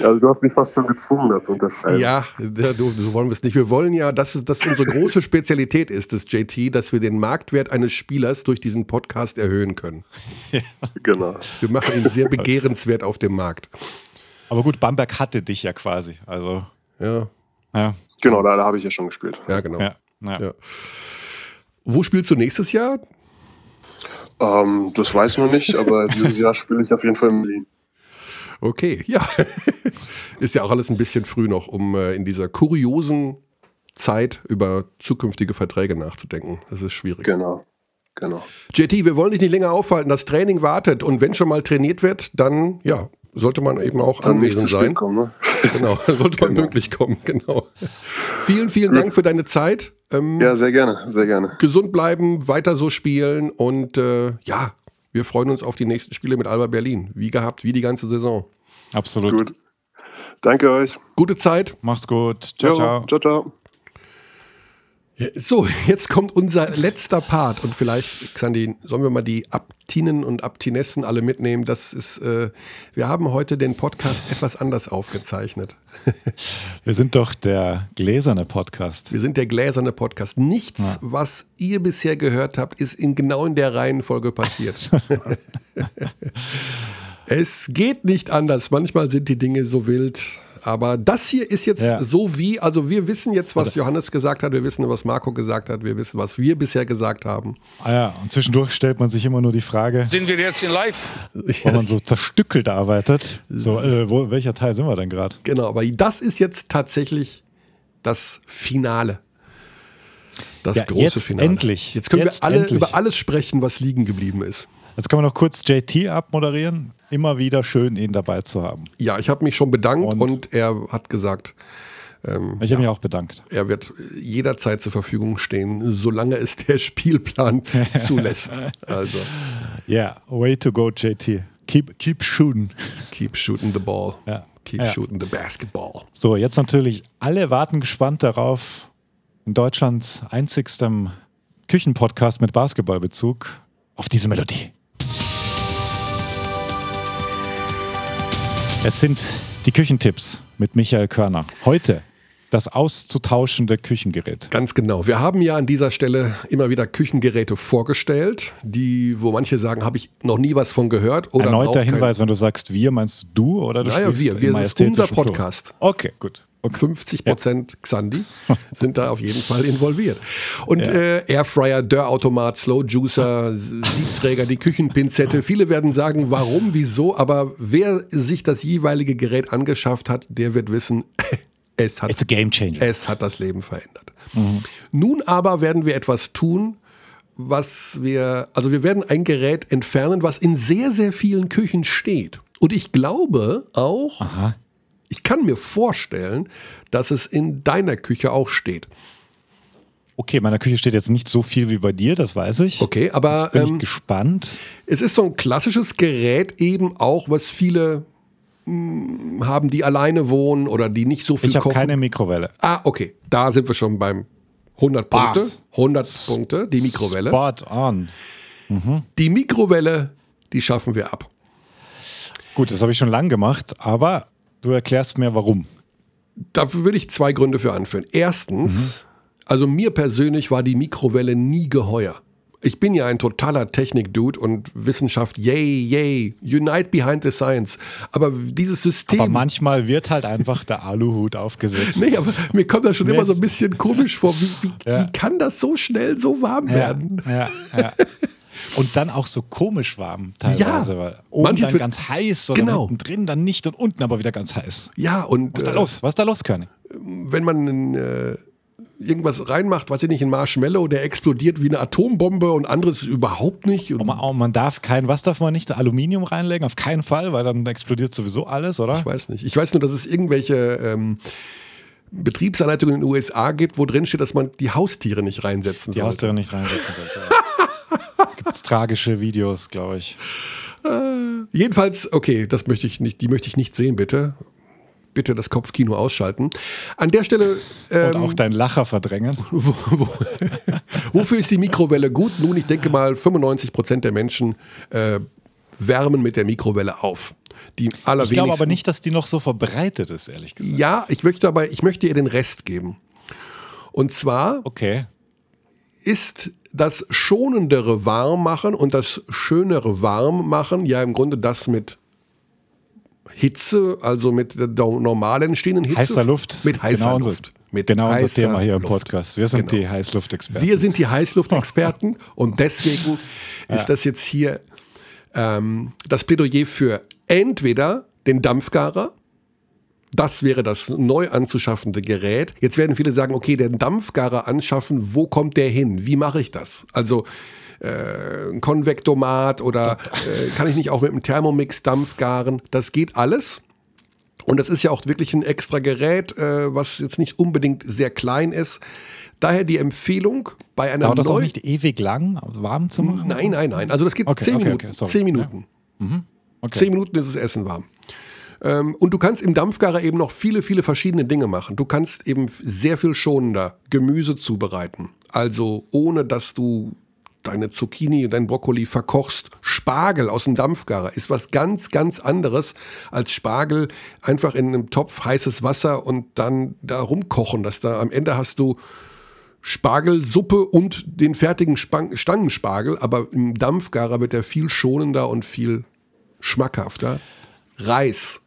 also du hast mich fast schon gezwungen dazu unterschreiben. Ja, du, so wollen wir es nicht. Wir wollen ja, dass es dass unsere große [laughs] Spezialität ist, das JT, dass wir den Marktwert eines Spielers durch diesen Podcast erhöhen können. Ja. Genau. Wir machen ihn sehr [laughs] begehrenswert auf dem Markt. Aber gut, Bamberg hatte dich ja quasi. Also. Ja. ja. Genau, da, da habe ich ja schon gespielt. Ja, genau. Ja, ja. Wo spielst du nächstes Jahr? Ähm, das weiß man nicht, aber dieses Jahr spiele ich auf jeden Fall in Berlin. Okay, ja. [laughs] Ist ja auch alles ein bisschen früh noch, um äh, in dieser kuriosen Zeit, über zukünftige Verträge nachzudenken. Das ist schwierig. Genau. Genau. JT, wir wollen dich nicht länger aufhalten. Das Training wartet und wenn schon mal trainiert wird, dann ja, sollte man eben auch Dann anwesend sein. kommen, ne? [laughs] Genau, [laughs] sollte man Genau. pünktlich kommen. Genau. Vielen, vielen Dank für deine Zeit. Ähm, Ja, sehr gerne, sehr gerne. Gesund bleiben, weiter so spielen und äh, ja, wir freuen uns auf die nächsten Spiele mit Alba Berlin. Wie gehabt, wie die ganze Saison. Absolut. Gut. Danke euch. Gute Zeit. Mach's gut. Ciao, ciao. ciao, ciao. So, jetzt kommt unser letzter Part und vielleicht, Xandi, sollen wir mal die Aptinen und Aptinessen alle mitnehmen. Das ist, äh, wir haben heute den Podcast etwas anders aufgezeichnet. [laughs] Wir sind doch der gläserne Podcast. Wir sind der gläserne Podcast. Nichts, was ihr bisher gehört habt, ist in genau in der Reihenfolge passiert. [laughs] [laughs] es geht nicht anders. Manchmal sind die Dinge so wild. Aber das hier ist jetzt Ja. so wie, also wir wissen jetzt, was Johannes gesagt hat, wir wissen, was Marco gesagt hat, wir wissen, was wir bisher gesagt haben. Ah ja, und zwischendurch stellt man sich immer nur die Frage, Sind wir jetzt in live? wenn man so zerstückelt arbeitet, so, äh, wo, welcher Teil sind wir denn gerade? Genau, aber das ist jetzt tatsächlich das Finale. Das Ja, große jetzt Finale. endlich. Jetzt können Jetzt wir alle endlich. über alles sprechen, was liegen geblieben ist. Jetzt können wir noch kurz JT abmoderieren. Immer wieder schön, ihn dabei zu haben. Ja, ich habe mich schon bedankt und, Und? er hat gesagt, Ich habe mich auch bedankt. er wird jederzeit zur Verfügung stehen, solange es der Spielplan [laughs] zulässt. Also, Yeah, way to go, JT. Keep, keep shooting. keep shooting the ball. Ja. Keep Ja. shooting the basketball. So, jetzt natürlich alle warten gespannt darauf, in Deutschlands einzigstem Küchenpodcast mit Basketballbezug auf diese Melodie. Es sind die Küchentipps mit Michael Körner. Heute das auszutauschende Küchengerät. Ganz genau. Wir haben ja an dieser Stelle immer wieder Küchengeräte vorgestellt, die, wo manche sagen, habe ich noch nie was von gehört. Oder Erneuter Hinweis, wenn du sagst wir, meinst du oder du Naja, wir. Wir sind majestätischen unser? Podcast. Okay, gut. Okay. 50 Prozent Xandi sind da auf jeden Fall involviert. Und äh, Airfryer, Dörrautomat, Slow Juicer, S- Siebträger, die Küchenpinzette. Viele werden sagen, warum, wieso, aber wer sich das jeweilige Gerät angeschafft hat, der wird wissen, [laughs] es hat It's a game changer. es hat das Leben verändert. Nun aber werden wir etwas tun, was wir, also wir werden ein Gerät entfernen, was in sehr, sehr vielen Küchen steht. Und ich glaube auch, ich kann mir vorstellen, dass es in deiner Küche auch steht. Okay, in meiner Küche steht jetzt nicht so viel wie bei dir, das weiß ich. Okay, aber Bin ich ähm, gespannt. es ist so ein klassisches Gerät eben auch, was viele mh, haben, die alleine wohnen oder die nicht so viel Ich habe kochen. keine Mikrowelle. ah, okay, da sind wir schon beim 100 Punkte. Was? 100 Punkte, die Mikrowelle. Spot on. Die Mikrowelle, die schaffen wir ab. Gut, das habe ich schon lang gemacht, aber du erklärst mir warum. Dafür würde ich zwei Gründe für anführen. Erstens, also mir persönlich war die Mikrowelle nie geheuer. Ich bin ja ein totaler Technik-Dude und Wissenschaft, yay, yay, unite behind the science. Aber dieses System. Aber manchmal wird halt einfach der Aluhut aufgesetzt. nee, aber mir kommt das schon Mir immer so ein bisschen komisch vor. Wie, wie, Ja. wie kann das so schnell so warm ja, werden? ja, ja. [laughs] Und dann auch so komisch warm teilweise. Ja. weil oben dann ganz heiß oder Genau. drin dann nicht und unten aber wieder ganz heiß. Ja, und Was ist da äh, los? Was ist da los, Körny? wenn man äh, irgendwas reinmacht, weiß ich nicht, ein Marshmallow, der explodiert wie eine Atombombe und anderes überhaupt nicht. Und Man, oh, man darf kein, was darf man nicht? Aluminium reinlegen? Auf keinen Fall, weil dann explodiert sowieso alles, oder? Ich weiß nicht. Ich weiß nur, dass es irgendwelche ähm, Betriebsanleitungen in den USA gibt, wo drin steht, dass man die Haustiere nicht reinsetzen Die sollte. Haustiere nicht reinsetzen sollte. [laughs] Gibt es tragische Videos, glaube ich. Jedenfalls, okay, das möchte ich nicht, die möchte ich nicht sehen, bitte. Bitte das Kopfkino ausschalten. An der Stelle, Und ähm, auch dein Lacher verdrängen. [laughs] wo, wo, wofür ist die Mikrowelle gut? Nun, ich denke mal, 95 Prozent der Menschen äh, wärmen mit der Mikrowelle auf. Die Ich allerwenigsten. glaube aber nicht, dass die noch so verbreitet ist, ehrlich gesagt. Ja, ich möchte aber, ich möchte ihr den Rest geben. Und zwar Okay. ist das schonendere Warmmachen und das schönere Warmmachen ja im Grunde das mit Hitze, also mit der normal entstehenden Hitze. Heißer Luft. Mit heißer genau unser, Luft. Mit genau unser Thema hier im Luft. Podcast. Wir sind Genau. die Heißluftexperten. Wir sind die Heißluftexperten [laughs] und deswegen ist das jetzt hier ähm, das Plädoyer für entweder den Dampfgarer Das wäre das neu anzuschaffende Gerät. Jetzt werden viele sagen, okay, den Dampfgarer anschaffen, wo kommt der hin? Wie mache ich das? Also äh, ein Konvektomat oder äh, kann ich nicht auch mit einem Thermomix Dampf garen? Das geht alles. Und das ist ja auch wirklich ein extra Gerät, äh, was jetzt nicht unbedingt sehr klein ist. Daher die Empfehlung bei einer Dauert das auch nicht ewig lang, warm zu machen? Nein, nein, nein. Also das geht Okay, zehn okay, Minuten. okay, zehn Minuten. Okay. Zehn Minuten ist das Essen warm. Ähm, und du kannst im Dampfgarer eben noch viele, viele verschiedene Dinge machen. Du kannst eben sehr viel schonender Gemüse zubereiten. Also ohne, dass du deine Zucchini dein Brokkoli verkochst. Spargel aus dem Dampfgarer ist was ganz, ganz anderes als Spargel einfach in einem Topf heißes Wasser und dann da rumkochen. Dass da am Ende hast du Spargelsuppe und den fertigen Span Stangenspargel, aber im Dampfgarer wird er viel schonender und viel schmackhafter. Reis,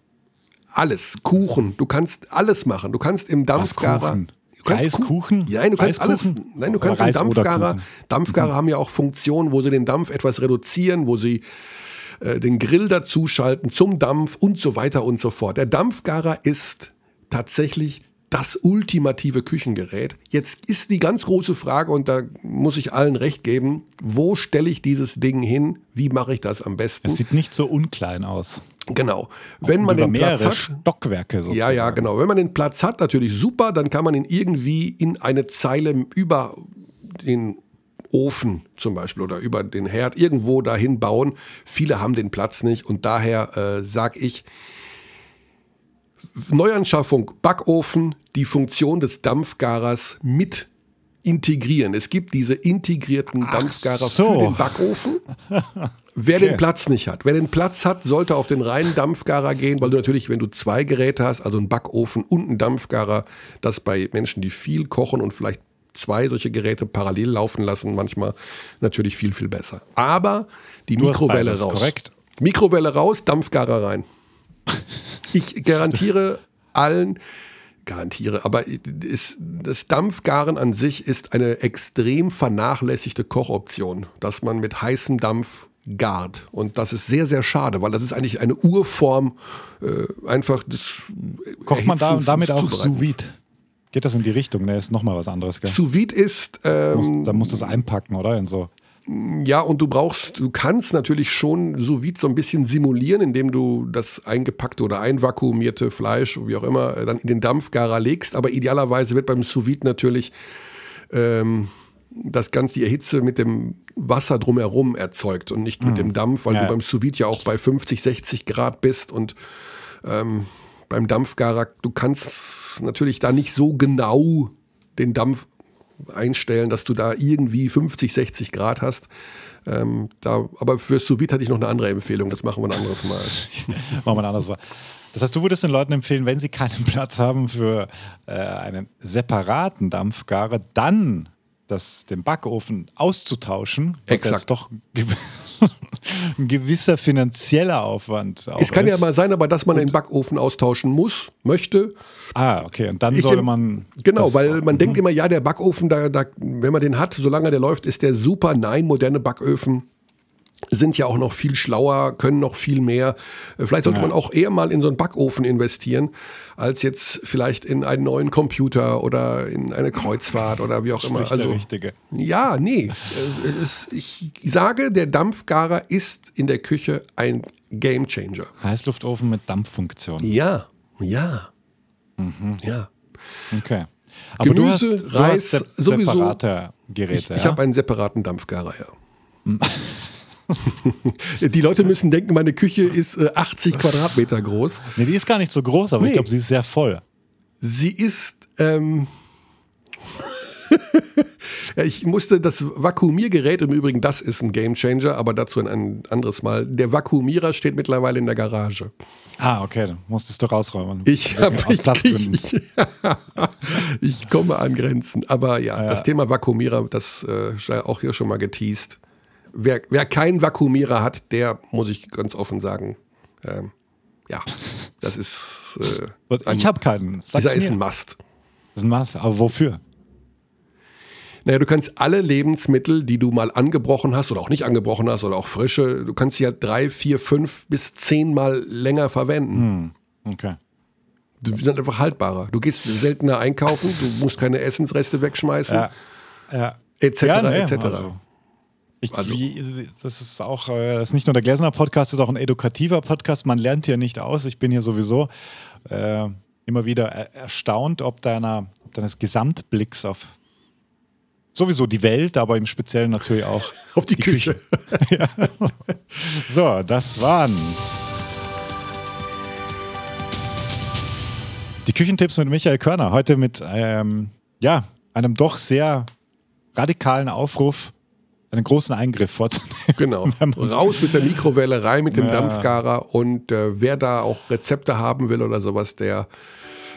alles, Kuchen, du kannst alles machen. Du kannst im Dampfgarer. Du kannst Reiskuchen? Nein, du kannst alles. Reiskuchen? Nein, du kannst im Reis Dampfgarer. Dampfgarer haben ja auch Funktionen, wo sie den Dampf etwas reduzieren, wo sie äh, den Grill dazuschalten zum Dampf und so weiter und so fort. Der Dampfgarer ist tatsächlich das ultimative Küchengerät. Jetzt ist die ganz große Frage, und da muss ich allen recht geben, wo stelle ich dieses Ding hin? Wie mache ich das am besten? Es sieht nicht so unklein aus. Genau. Wenn Und man den Platz mehrere hat, Stockwerke sozusagen. ja, ja, genau. Wenn man den Platz hat, natürlich super, dann kann man ihn irgendwie in eine Zeile über den Ofen zum Beispiel oder über den Herd irgendwo dahin bauen. Viele haben den Platz nicht und daher äh, sage ich, Neuanschaffung Backofen, die Funktion des Dampfgarers mit integrieren. Es gibt diese integrierten Dampfgarer so. für den Backofen. Wer Okay. den Platz nicht hat. Wer den Platz hat, sollte auf den reinen Dampfgarer gehen, weil du natürlich, wenn du zwei Geräte hast, also einen Backofen und einen Dampfgarer, das bei Menschen, die viel kochen und vielleicht zwei solche Geräte parallel laufen lassen, manchmal natürlich viel, viel besser. Aber die Du Mikrowelle raus. korrekt. Mikrowelle raus, Dampfgarer rein. Ich garantiere allen, garantiere, aber ist, das Dampfgaren an sich ist eine extrem vernachlässigte Kochoption, dass man mit heißem Dampf gart. Und das ist sehr, sehr schade, weil das ist eigentlich eine Urform äh, einfach des Kocht man da, damit auch sous vide? Geht das in die Richtung? Ne, ist nochmal was anderes, gell? Sous vide ist, ähm, Muss, da musst du es einpacken, oder? In so. Ja, und du brauchst, du kannst natürlich schon sous vide so ein bisschen simulieren, indem du das eingepackte oder einvakuumierte Fleisch, wie auch immer, äh, dann in den Dampfgarer legst. Aber idealerweise wird beim sous vide natürlich ähm, das Ganze, die Hitze mit dem Wasser drumherum erzeugt und nicht mit dem Dampf, weil Ja. du beim sous vide ja auch bei 50, 60 Grad bist und ähm, beim Dampfgarer, du kannst natürlich da nicht so genau den Dampf einstellen, dass du da irgendwie 50, 60 Grad hast. Ähm, da, aber für Sous hatte ich noch eine andere Empfehlung, das machen wir ein anderes Mal. [laughs] Machen wir anders war. Das heißt, du würdest den Leuten empfehlen, wenn sie keinen Platz haben für äh, einen separaten Dampfgarer, dann das, den Backofen auszutauschen. Exakt. doch [laughs] ein gewisser finanzieller Aufwand Es kann ja ist. mal sein, aber dass man den Backofen austauschen muss, möchte. Ah, okay. Und dann Ich sollte em- man. Genau, weil man denkt immer, ja, der Backofen, da, da, wenn man den hat, solange der läuft, ist der super. Nein, moderne Backöfen sind ja auch noch viel schlauer, können noch viel mehr. Äh, Vielleicht sollte Ja. man auch eher mal in so einen Backofen investieren, als jetzt vielleicht in einen neuen Computer oder in eine Kreuzfahrt oder wie auch immer. Also, Richtige. ja, nee. Äh, ich sage, der Dampfgarer ist in der Küche ein Gamechanger. Heißluftofen mit Dampffunktion. Ja, ja, ja. Okay. Aber du hast, Gemüse, du Reis, hast sep sowieso. separate Geräte. Ich, ich ja? habe einen separaten Dampfgarer, ja. [laughs] [laughs] Die Leute müssen denken, meine Küche ist äh, 80 Quadratmeter groß. nee, die ist gar nicht so groß, aber ich Nee. glaube, sie ist sehr voll. Sie ist. Ähm ja, [laughs] ich musste das Vakuumiergerät, im Übrigen, das ist ein Gamechanger, aber dazu ein- anderes Mal. Der Vakuumierer steht mittlerweile in der Garage. Ah, okay, dann musstest du rausräumen. Ich, hab, ich, ich, [laughs] ich komme an Grenzen. Aber ja, das Thema Vakuumierer, das äh, ist ja auch hier schon mal geteased. Wer, wer keinen Vakuumierer hat, der muss ich ganz offen sagen, ähm, ja, das ist. Äh, ein- ich habe keinen. Sag's dieser ist ein Must. Das ist ein Maß. Aber wofür? Naja, du kannst alle Lebensmittel, die du mal angebrochen hast oder auch nicht angebrochen hast oder auch frische, du kannst sie halt drei, vier, fünf bis zehnmal länger verwenden. Okay. Die sind einfach haltbarer. Du gehst seltener einkaufen, du musst keine Essensreste wegschmeißen, Ja. Ja. etc. Ja, nee, etc. also. Ich, Also- wie, das ist auch, äh, das ist nicht nur der Gläserner Podcast, das ist auch ein edukativer Podcast. Man lernt hier nicht aus. Ich bin hier sowieso äh, immer wieder er erstaunt, ob deiner, ob deines Gesamtblicks auf sowieso die Welt, aber im Speziellen natürlich auch [laughs] Auf die, Küche. [laughs] So, das waren die Küchentipps mit Michael Körner. Heute mit ähm, ja, einem doch sehr radikalen Aufruf, einen großen Eingriff vorzunehmen. Genau. [laughs] Raus mit der Mikrowelle, rein mit dem Ja. Dampfgarer. Und äh, wer da auch Rezepte haben will oder sowas, der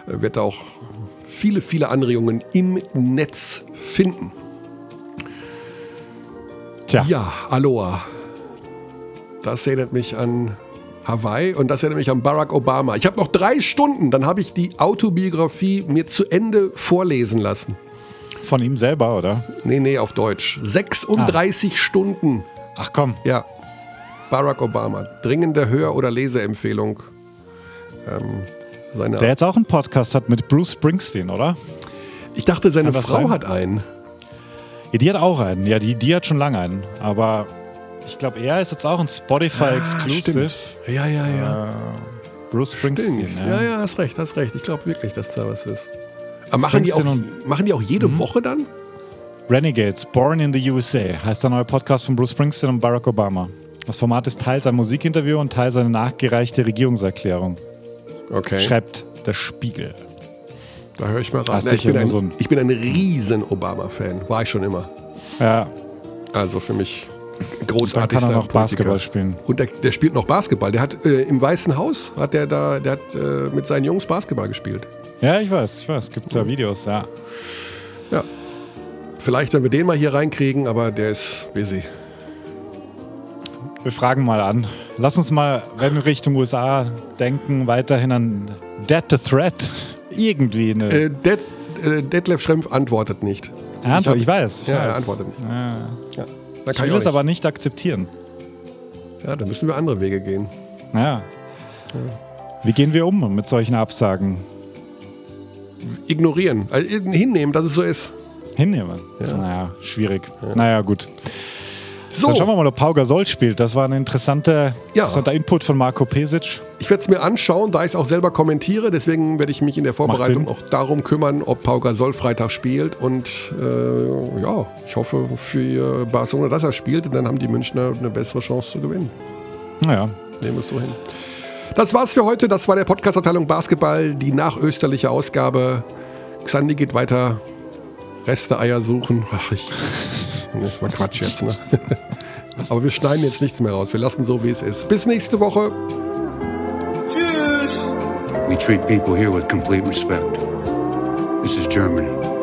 äh, wird da auch viele, viele Anregungen im Netz finden. Tja, Ja, Aloha. Das erinnert mich an Hawaii und das erinnert mich an Barack Obama. Ich habe noch drei Stunden, dann habe ich die Autobiografie mir zu Ende vorlesen lassen. Von ihm selber, oder? Nee, nee, auf Deutsch. 36 Stunden. Ach komm, Ja. Barack Obama. Dringende Hör- oder Leseempfehlung. Ähm, seine der jetzt auch einen Podcast hat mit Bruce Springsteen, oder? ich dachte, seine Frau sein? hat einen. Ja, die hat auch einen. Ja, die, die hat schon lange einen. Aber ich glaube, er ist jetzt auch ein Spotify-Exclusive. Ah, Ja, ja, ja. Bruce Springsteen. Stimmt. Ja, ja, hast recht, hast recht. Ich glaube wirklich, dass da was ist. Machen die, auch, machen die auch jede Mhm. Woche dann? Renegades, Born in the USA, heißt der neue Podcast von Bruce Springsteen und Barack Obama. Das Format ist teils ein Musikinterview und teils eine nachgereichte Regierungserklärung. Okay. Schreibt der Spiegel. Da höre ich mal rein. Na, ich, bin ein, so ein- ich bin ein riesen Obama-Fan. War ich schon immer. Ja, Also für mich dann großartig. kann er noch Basketball spielen. Und der, der spielt noch Basketball. Der hat äh, im Weißen Haus, hat der da, der hat äh, mit seinen Jungs Basketball gespielt. Ja, ich weiß, ich weiß. Gibt ja Videos, ja. Ja. Vielleicht, wenn wir den mal hier reinkriegen, aber der ist busy. Wir fragen mal an. Lass uns mal, wenn wir Richtung USA denken, weiterhin an Dead the Threat. [laughs] Irgendwie eine Äh, Dead, äh, Detlef Schrempf antwortet nicht. Antwort. ich Ich weiß. Ich Ja, weiß. er antwortet nicht. Ja. Ja. Dann Ich kann ich will es aber nicht akzeptieren. Ja, dann müssen wir andere Wege gehen. Ja. Wie gehen wir um mit solchen Absagen? Ignorieren. Also, hinnehmen, dass es so ist. Hinnehmen. Naja, schwierig. Naja, gut. So, Dann schauen wir mal, ob Pau Gasol spielt. Das war ein interessante, Ja. interessanter Input von Marco Pesic. ich werde es mir anschauen, da ich es auch selber kommentiere. Deswegen werde ich mich in der Vorbereitung auch darum kümmern, ob Pau Gasol Freitag spielt. Und äh, ja, ich hoffe für Barcelona, dass er spielt. Und dann haben die Münchner eine bessere Chance zu gewinnen. Naja, Nehmen wir es so hin. Das war's für heute. Das war der Podcast-Abteilung Basketball, die nachösterliche Ausgabe. Xandi geht weiter Reste Eier suchen. Ach, ich. Das war Quatsch jetzt, ne? [laughs] Aber wir schneiden jetzt nichts mehr raus. Wir lassen so, wie es ist. Bis nächste Woche. We treat people here with complete respect. This is Germany.